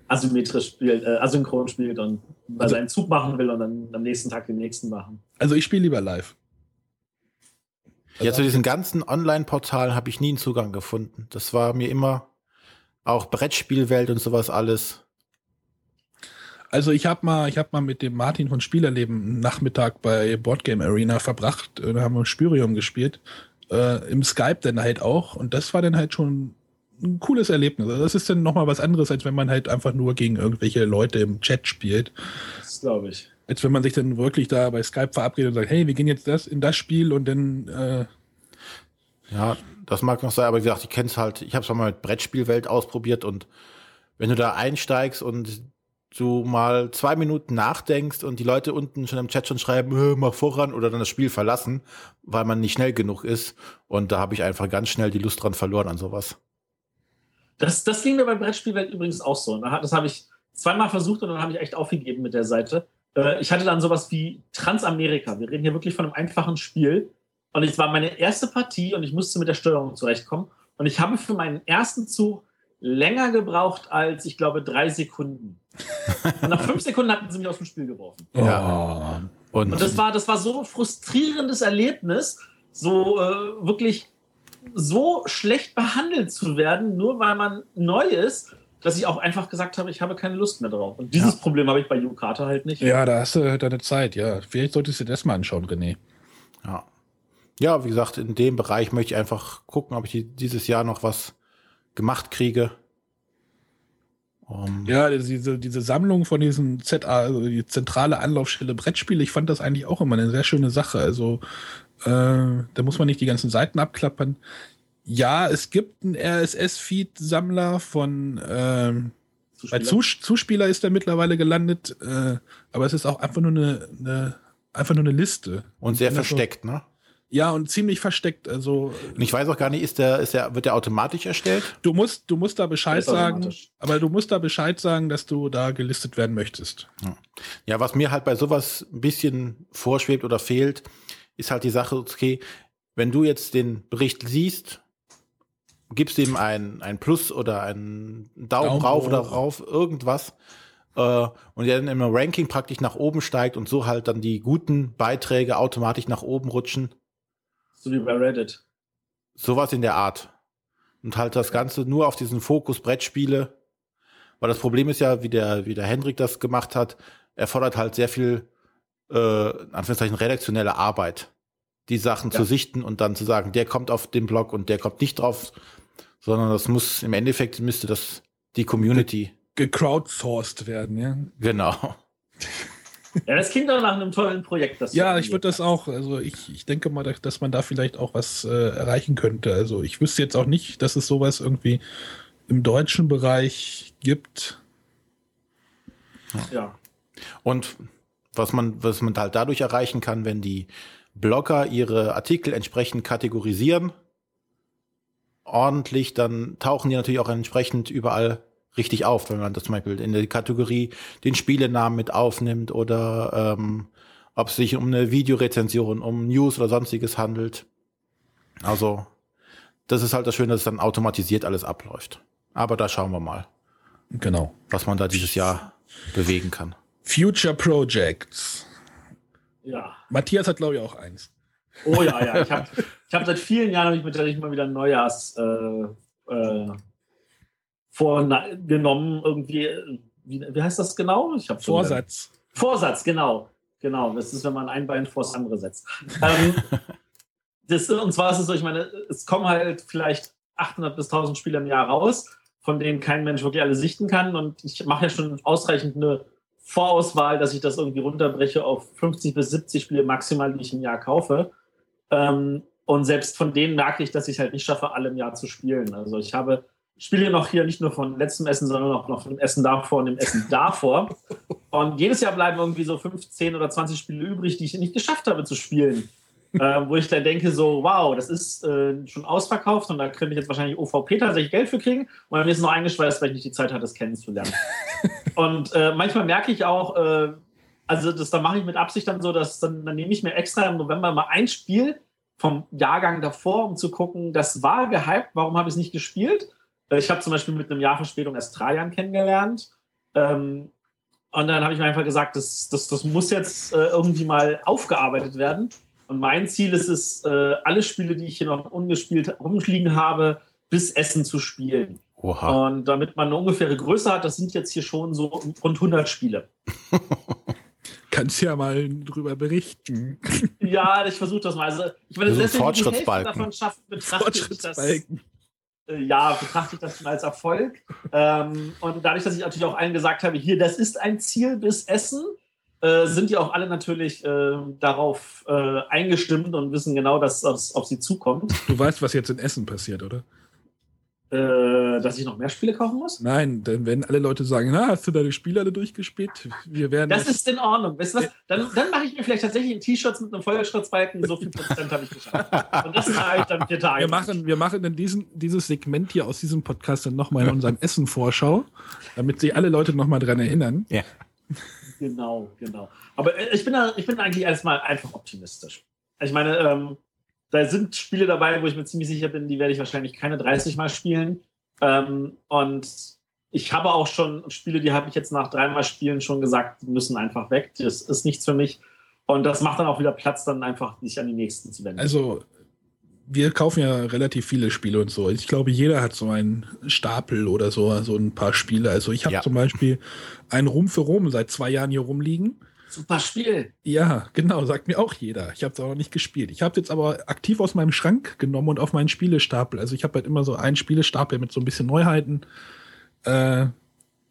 asymmetrisch spielt, äh, asynchron spielt und mal Also- seinen Zug machen will und dann am nächsten Tag den nächsten machen. Also ich spiele lieber live. Ja, zu diesen ganzen Online-Portalen habe ich nie einen Zugang gefunden. Das war mir immer auch Brettspielwelt und sowas alles. Also ich habe mal, ich habe mal mit dem Martin von Spielerleben einen Nachmittag bei Boardgame Arena verbracht. Da haben wir Spyrium gespielt. Äh, Im Skype dann halt auch. Und das war dann halt schon ein cooles Erlebnis. Also das ist dann nochmal was anderes, als wenn man halt einfach nur gegen irgendwelche Leute im Chat spielt. Das glaube ich. Als wenn man sich dann wirklich da bei Skype verabredet und sagt, hey, wir gehen jetzt das in das Spiel und dann äh, Ja, das mag noch sein, aber wie gesagt, ich kenne es halt, ich habe es mal mit Brettspielwelt ausprobiert und wenn du da einsteigst und du mal zwei Minuten nachdenkst und die Leute unten schon im Chat schon schreiben, "Äh, mach voran oder dann das Spiel verlassen, weil man nicht schnell genug ist. Und da habe ich einfach ganz schnell die Lust dran verloren an sowas. Das, das ging mir bei Brettspielwelt übrigens auch so. Das habe ich zweimal versucht und dann habe ich echt aufgegeben mit der Seite. Äh, Ich hatte dann sowas wie Transamerika. Wir reden hier wirklich von einem einfachen Spiel. Und es war meine erste Partie und ich musste mit der Steuerung zurechtkommen. Und ich habe für meinen ersten Zug länger gebraucht als, ich glaube, drei Sekunden. Und nach fünf Sekunden hatten sie mich aus dem Spiel geworfen. Ja. Und, Und das war, das war so ein frustrierendes Erlebnis, so äh, wirklich so schlecht behandelt zu werden, nur weil man neu ist, dass ich auch einfach gesagt habe, ich habe keine Lust mehr drauf. Und dieses Ja. Problem habe ich bei Yukata halt nicht. ja, da hast du deine Zeit, ja. Vielleicht solltest du dir das mal anschauen, René. ja. ja, wie gesagt, in dem Bereich möchte ich einfach gucken, ob ich die- dieses Jahr noch was gemacht kriege. Um, Ja, diese, diese Sammlung von diesen ZA, also die zentrale Anlaufstelle Brettspiele, ich fand das eigentlich auch immer eine sehr schöne Sache. Also äh, da muss man nicht die ganzen Seiten abklappern. Ja, es gibt einen RSS-Feed-Sammler von ähm, bei Zus Zuspieler ist der mittlerweile gelandet, äh, aber es ist auch einfach nur eine, eine einfach nur eine Liste. und sehr wenn das so- versteckt, ne? Ja, und ziemlich versteckt. Also Und ich weiß auch gar nicht, ist der, ist der, wird der automatisch erstellt? du musst, du musst da Bescheid sagen, aber du musst da Bescheid sagen, dass du da gelistet werden möchtest. Ja, was mir halt bei sowas ein bisschen vorschwebt oder fehlt, ist halt die Sache, okay, wenn du jetzt den Bericht liest, gibst ihm ein, ein Plus oder einen Daumen, Daumen rauf oder rauf, irgendwas, äh, und der dann im Ranking praktisch nach oben steigt und so halt dann die guten Beiträge automatisch nach oben rutschen. So wie bei Reddit. Sowas in der Art. Und halt das Ganze nur auf diesen Fokus Brettspiele. Weil das Problem ist ja, wie der, wie der Hendrik das gemacht hat, er fordert halt sehr viel, äh, in Anführungszeichen, redaktionelle Arbeit. Die Sachen Ja. zu sichten und dann zu sagen, der kommt auf den Blog und der kommt nicht drauf, sondern das muss, im Endeffekt müsste das die Community, Gecrowdsourced werden, ja. genau. [LAUGHS] Ja, das klingt doch nach einem tollen Projekt. Das Ja, ich würde das auch, also ich, ich denke mal, dass- dass man da vielleicht auch was äh, erreichen könnte. Also ich wüsste jetzt auch nicht, dass es sowas irgendwie im deutschen Bereich gibt. Ja. Und was man, was man halt dadurch erreichen kann, wenn die Blogger ihre Artikel entsprechend kategorisieren, ordentlich, dann tauchen die natürlich auch entsprechend überall richtig auf, wenn man das zum Beispiel in der Kategorie den Spielenamen mit aufnimmt oder ähm, ob es sich um eine Videorezension, um News oder sonstiges handelt. Also, das ist halt das Schöne, dass es dann automatisiert alles abläuft. Aber da schauen wir mal, Genau. was man da dieses Jahr bewegen kann. Future Projects. Ja. Matthias hat, glaube ich, auch eins. Oh ja, ja. Ich habe ich hab seit vielen Jahren hab ich mir tatsächlich mal wieder ein Neujahrs äh, äh, vorgenommen. Irgendwie, wie, wie heißt das genau? Ich schon wieder- Vorsatz. Vorsatz, genau. Genau. Das ist, wenn man ein Bein vors andere setzt. ähm, [LAUGHS] das, und zwar ist es so, ich meine, es kommen halt vielleicht 800 bis 1000 Spiele im Jahr raus, von denen kein Mensch wirklich alle sichten kann. Und ich mache ja schon ausreichend eine Vorauswahl, dass ich das irgendwie runterbreche auf 50 bis 70 Spiele maximal, die ich im Jahr kaufe. Ähm, und selbst von denen merke ich, dass ich halt nicht schaffe, alle im Jahr zu spielen. Also ich habe Spiele noch hier nicht nur von letztem Essen, sondern auch noch von dem Essen davor und dem Essen davor. Und jedes Jahr bleiben irgendwie so 15 oder 20 Spiele übrig, die ich nicht geschafft habe zu spielen. äh, wo ich dann denke, so, wow, das ist äh, schon ausverkauft und da könnte ich jetzt wahrscheinlich OVP tatsächlich Geld für kriegen. Und dann ist noch eingeschweißt, weil ich nicht die Zeit hatte, das kennenzulernen. [LAUGHS] und äh, manchmal merke ich auch, äh, also das da mache ich mit Absicht dann so, dass dann, dann nehme ich mir extra im November mal ein Spiel vom Jahrgang davor, um zu gucken, das war gehypt, warum habe ich es nicht gespielt? Äh, ich habe zum Beispiel mit einem Jahr Verspätung erst Trajan kennengelernt. Ähm, und dann habe ich mir einfach gesagt, das, das, das muss jetzt äh, irgendwie mal aufgearbeitet werden. Und mein Ziel ist es, äh, alle Spiele, die ich hier noch ungespielt rumliegen habe, bis Essen zu spielen. Oha. Und damit man eine ungefähre Größe hat, das sind jetzt hier schon so rund 100 Spiele. [LAUGHS] Kannst ja mal drüber berichten. Ja, ich versuche das mal. Also, ich meine, also Fortschrittsbalken. davon schafft, betrachte ich das, ja, betrachte ich das schon als Erfolg. Ähm, und dadurch, dass ich natürlich auch allen gesagt habe, hier, das ist ein Ziel bis Essen, äh, sind die auch alle natürlich äh, darauf äh, eingestimmt und wissen genau, dass das auf sie zukommt. Du weißt, was jetzt in Essen passiert, oder? Äh, dass ich noch mehr Spiele kaufen muss? Nein, dann werden alle Leute sagen, na, hast du deine Spiele alle durchgespielt? Wir werden das, das ist in Ordnung. Weißt du was? Dann, dann mache ich mir vielleicht tatsächlich ein T-Shirts mit einem Feuerschrittbalken, so viel Prozent habe ich geschafft. Und das trage ich dann vier Tage. Wir machen, wir machen in diesem, dieses Segment hier aus diesem Podcast dann nochmal in unserem Essen-Vorschau, damit sich alle Leute nochmal dran erinnern. Ja. Genau, genau. Aber äh, ich bin, da, ich bin eigentlich erstmal einfach optimistisch. Ich meine, ähm, da sind Spiele dabei, wo ich mir ziemlich sicher bin, die werde ich wahrscheinlich keine 30 Mal spielen. Ähm, und ich habe auch schon Spiele, die habe ich jetzt nach dreimal Spielen schon gesagt, die müssen einfach weg. Das ist nichts für mich. Und das macht dann auch wieder Platz, dann einfach sich an die nächsten zu wenden. Also, wir kaufen ja relativ viele Spiele und so. Ich glaube, jeder hat so einen Stapel oder so, so ein paar Spiele. Also, ich habe ja. zum Beispiel einen Rum für Rom seit zwei Jahren hier rumliegen. Super Spiel. Ja, genau, sagt mir auch jeder. Ich habe es aber noch nicht gespielt. Ich habe es jetzt aber aktiv aus meinem Schrank genommen und auf meinen Spielestapel. Also ich habe halt immer so einen Spielestapel mit so ein bisschen Neuheiten, äh,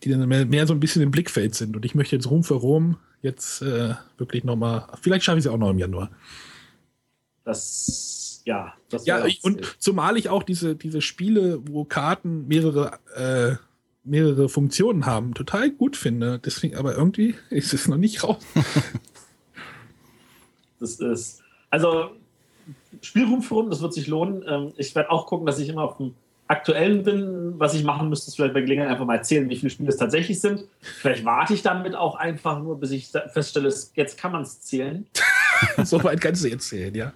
die dann mehr, mehr, so ein bisschen im Blickfeld sind. Und ich möchte jetzt Rom für Rom jetzt äh, wirklich nochmal, vielleicht schaffe ich es auch noch im Januar. Das, ja. Das ja, und zumal ich auch diese, diese Spiele, wo Karten mehrere äh, mehrere Funktionen haben, total gut finde. Deswegen, aber irgendwie [LAUGHS] ist es noch nicht raus. [LAUGHS] das ist, also Spielraum für das wird sich lohnen. Ähm, ich werde auch gucken, dass ich immer auf dem aktuellen bin. Was ich machen müsste, ist vielleicht bei Gelegenheit einfach mal erzählen, wie viele Spiele es tatsächlich sind. Vielleicht warte ich damit auch einfach nur, bis ich feststelle, jetzt kann man es zählen. [LAUGHS] [LAUGHS] so weit kannst du jetzt zählen, ja.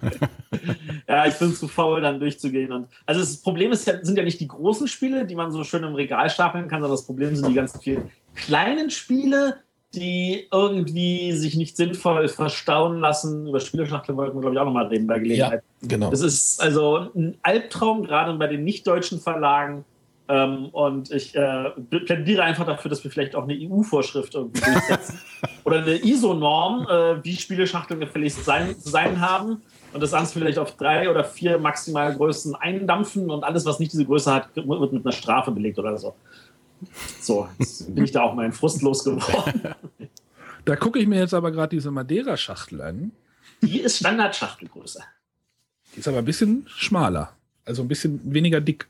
[LAUGHS] ja, ich bin zu faul, dann durchzugehen. Und, also das Problem ist, sind ja nicht die großen Spiele, die man so schön im Regal stapeln kann, sondern das Problem sind die ganzen vielen kleinen Spiele, die irgendwie sich nicht sinnvoll verstauen lassen. Über Spieleschachteln wollten wir, glaube ich, auch nochmal reden bei Gelegenheit. Ja, genau. Das ist also ein Albtraum, gerade bei den nicht-deutschen Verlagen. Ähm, und ich äh, plädiere einfach dafür, dass wir vielleicht auch eine EU-Vorschrift irgendwie durchsetzen. [LAUGHS] Oder eine ISO-Norm, äh, wie Spieleschachteln gefälligst sein, zu sein haben. Und das Ganze vielleicht auf drei oder vier maximal Größen eindampfen und alles, was nicht diese Größe hat, wird mit einer Strafe belegt oder so. So, jetzt bin ich da auch meinen Frust losgeworden. Da gucke ich mir jetzt aber gerade diese Madeira-Schachtel an. Die ist Standardschachtelgröße. Die ist aber ein bisschen schmaler. Also ein bisschen weniger dick.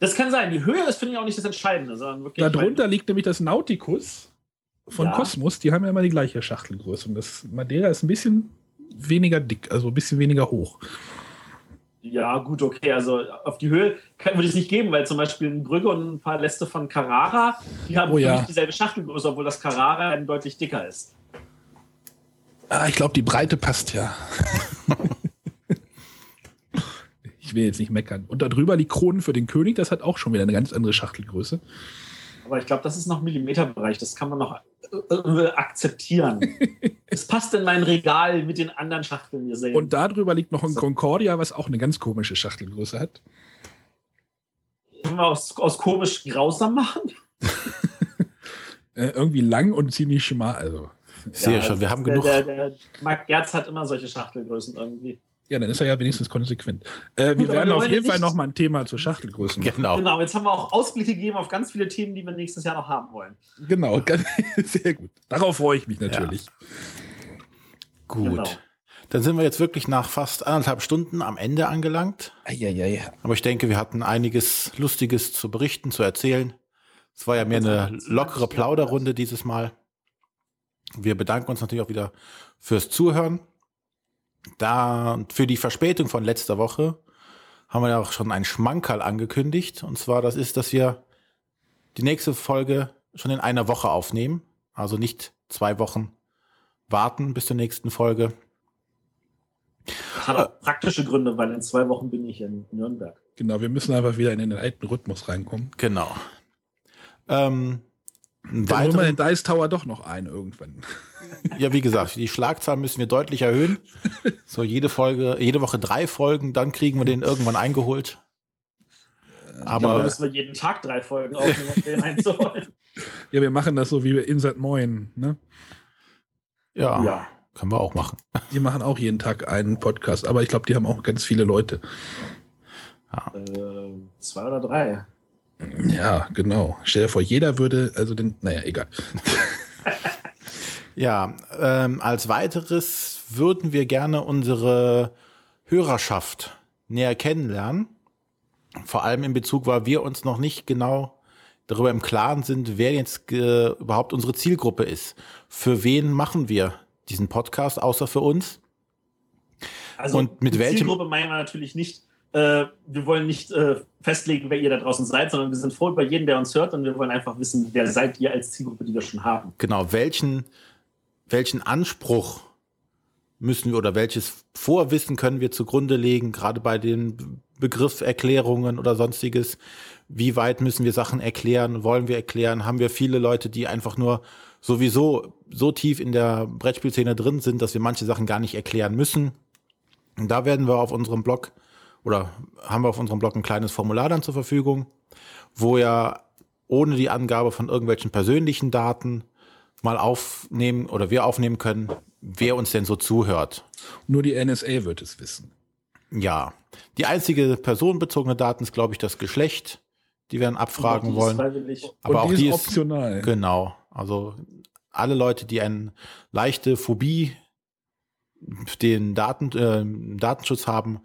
Das kann sein. Die Höhe ist, finde ich, auch nicht das Entscheidende. Sondern wirklich Darunter liegt nämlich das Nauticus von ja. Cosmos. Die haben ja immer die gleiche Schachtelgröße. Und das Madeira ist ein bisschen weniger dick, also ein bisschen weniger hoch. Ja, gut, okay. Also auf die Höhe kann, würde ich es nicht geben, weil zum Beispiel ein Brügge und ein paar Läste von Carrara, die haben oh, ja. nicht dieselbe Schachtelgröße, obwohl das Carrara deutlich dicker ist. Ah, ich glaube, die Breite passt ja. [LAUGHS] ich will jetzt nicht meckern. Und darüber die Kronen für den König, das hat auch schon wieder eine ganz andere Schachtelgröße. Aber ich glaube, das ist noch Millimeterbereich. Das kann man noch äh, akzeptieren. [LAUGHS] es passt in mein Regal mit den anderen Schachteln hier sehen. Und darüber liegt noch ein Concordia, was auch eine ganz komische Schachtelgröße hat. Können wir aus, aus komisch grausam machen? [LAUGHS] äh, irgendwie lang und ziemlich schmal. Also. Ich sehe ja, schon, wir haben der, genug. Der, der Marc Gerz hat immer solche Schachtelgrößen irgendwie. Ja, dann ist er ja wenigstens konsequent. Äh, wir [LAUGHS] werden auf jeden Fall noch mal ein Thema zur Schachtelgröße machen. Genau. genau, jetzt haben wir auch Ausblicke gegeben auf ganz viele Themen, die wir nächstes Jahr noch haben wollen. Genau, [LAUGHS] sehr gut. Darauf freue ich mich natürlich. Ja. Gut. Genau. Dann sind wir jetzt wirklich nach fast anderthalb Stunden am Ende angelangt. Eieiei. Aber ich denke, wir hatten einiges Lustiges zu berichten, zu erzählen. Es war ja mehr eine lockere Plauderrunde dieses Mal. Wir bedanken uns natürlich auch wieder fürs Zuhören. Da für die Verspätung von letzter Woche haben wir ja auch schon einen Schmankerl angekündigt. Und zwar, das ist, dass wir die nächste Folge schon in einer Woche aufnehmen. Also nicht zwei Wochen warten bis zur nächsten Folge. Das hat auch praktische Gründe, weil in zwei Wochen bin ich in Nürnberg. Genau, wir müssen einfach wieder in den alten Rhythmus reinkommen. Genau. Ähm, Dann holen wir den Dice Tower doch noch ein irgendwann. [LAUGHS] Ja, wie gesagt, die Schlagzahl müssen wir deutlich erhöhen. So jede Folge, jede Woche drei Folgen, dann kriegen wir den irgendwann eingeholt. Aber Aber müssen wir jeden Tag drei Folgen aufnehmen, um den einzuholen. [LAUGHS] Ja, wir machen das so wie bei Insert Moin. Ne? ja, Ja. können wir auch machen. Die machen auch jeden Tag einen Podcast, aber ich glaube, die haben auch ganz viele Leute. Äh, zwei oder drei. Ja, genau. Stell dir vor, jeder würde, also den, naja, egal. [LAUGHS] Ja, ähm, als weiteres würden wir gerne unsere Hörerschaft näher kennenlernen. Vor allem in Bezug, weil wir uns noch nicht genau darüber im Klaren sind, wer jetzt äh, überhaupt unsere Zielgruppe ist. Für wen machen wir diesen Podcast, außer für uns? Also Und mit die welchem- Zielgruppe meinen wir natürlich nicht, äh, wir wollen nicht äh, festlegen, wer ihr da draußen seid, sondern wir sind froh über jeden, der uns hört und wir wollen einfach wissen, wer seid ihr als Zielgruppe, die wir schon haben. Genau, welchen, welchen Anspruch müssen wir oder welches Vorwissen können wir zugrunde legen, gerade bei den Begrifferklärungen oder sonstiges? Wie weit müssen wir Sachen erklären? Wollen wir erklären? Haben wir viele Leute, die einfach nur sowieso so tief in der Brettspielszene drin sind, dass wir manche Sachen gar nicht erklären müssen? Und da werden wir auf unserem Blog oder haben wir auf unserem Blog ein kleines Formular dann zur Verfügung, wo ja ohne die Angabe von irgendwelchen persönlichen Daten mal aufnehmen oder wir aufnehmen können, wer uns denn so zuhört. Nur die NSA wird es wissen. Ja, die einzige personenbezogene Daten ist, glaube ich, das Geschlecht, die wir dann abfragen die ist wollen. Freiwillig. Aber auch Und die ist ist optional. genau. Also alle Leute, die eine leichte Phobie den Daten, äh, Datenschutz haben,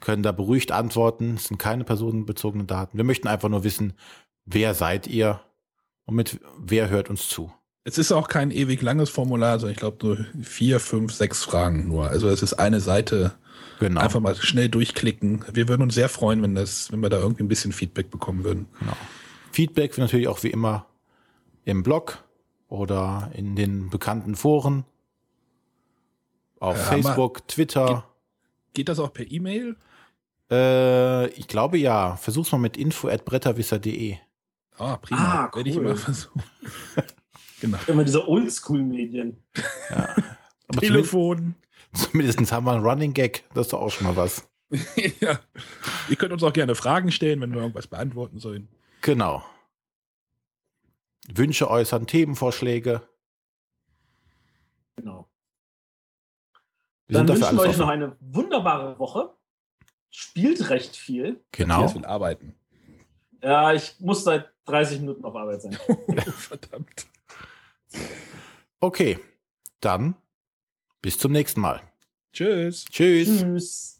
können da beruhigt antworten. Es sind keine personenbezogenen Daten. Wir möchten einfach nur wissen, wer seid ihr und mit wer hört uns zu. Es ist auch kein ewig langes Formular, sondern ich glaube nur vier, fünf, sechs Fragen nur. Also es ist eine Seite. Genau. Einfach mal schnell durchklicken. Wir würden uns sehr freuen, wenn das, wenn wir da irgendwie ein bisschen Feedback bekommen würden. Genau. Feedback natürlich auch wie immer im Blog oder in den bekannten Foren. Auf Ja, aber- Facebook, Twitter. Geht das auch per E-Mail? Äh, ich glaube ja. Versuch's mal mit info at bretterwisser.de. Ah, prima. Ah, Werde ich cool. mal versuchen. [LAUGHS] genau. Immer diese Oldschool-Medien. Aber [LAUGHS] zumindest, Telefon. zumindest haben wir einen Running Gag. Das ist doch auch schon mal was. [LAUGHS] ja. Ihr könnt uns auch gerne Fragen stellen, wenn wir irgendwas beantworten sollen. Genau. Wünsche äußern, Themenvorschläge. Genau. Wir Dann wünschen wir euch noch offen. eine wunderbare Woche. Spielt recht viel. Genau. Matthias will arbeiten. Ja, ich muss seit 30 Minuten auf Arbeit sein. [LAUGHS] Verdammt. Okay. Dann bis zum nächsten Mal. Tschüss. Tschüss. Tschüss.